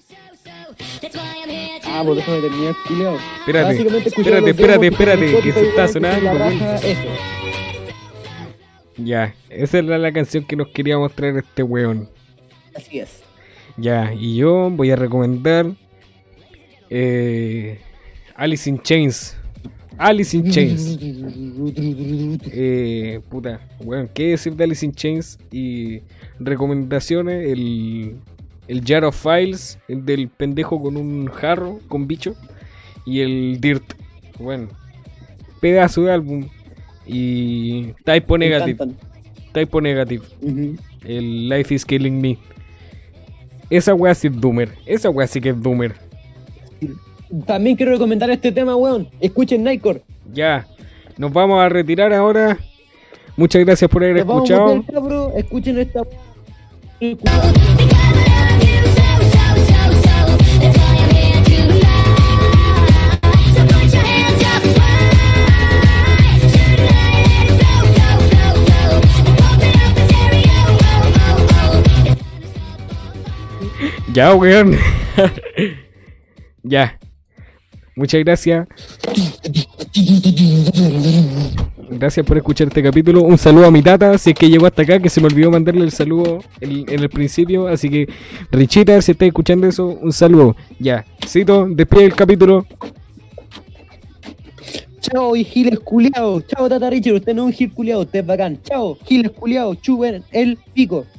Ah, pues déjame terminar, culiao. Espérate, Básicamente, escuchando espérate, espérate, espérate, que se está weón, que sonando, la weón. raja, Eso. Ya, esa era la canción que nos quería mostrar este weón. Así es. Ya, y yo voy a recomendar eh, Alice in Chains. Alice in Chains. Eh, puta, weón, ¿qué decir de Alice in Chains? Y recomendaciones, el, el Jar of Files, el del pendejo con un jarro, con bicho, y el Dirt. Bueno, pedazo de álbum. Y typo Me negative. Typo negative. El Life is Killing Me. Esa wea sí es Doomer. Esa wea sí que es Doomer. También quiero recomendar este tema, weón. Escuchen Nightcore. Ya. Nos vamos a retirar ahora. Muchas gracias por haber Nos vamos a escuchado. meter, cabro. Escuchen esta. Ya, weón. ya. Muchas gracias. Gracias por escuchar este capítulo. Un saludo a mi tata, si es que llegó hasta acá, que se me olvidó mandarle el saludo en, el principio. Así que, Richita, si estás escuchando eso, un saludo. Ya. Cito, despide el capítulo. Chao, y giles culiados. Chao, Tata Richard. Usted no es un gil culiado, usted es bacán. Chao, giles culiados. Chupen el pico.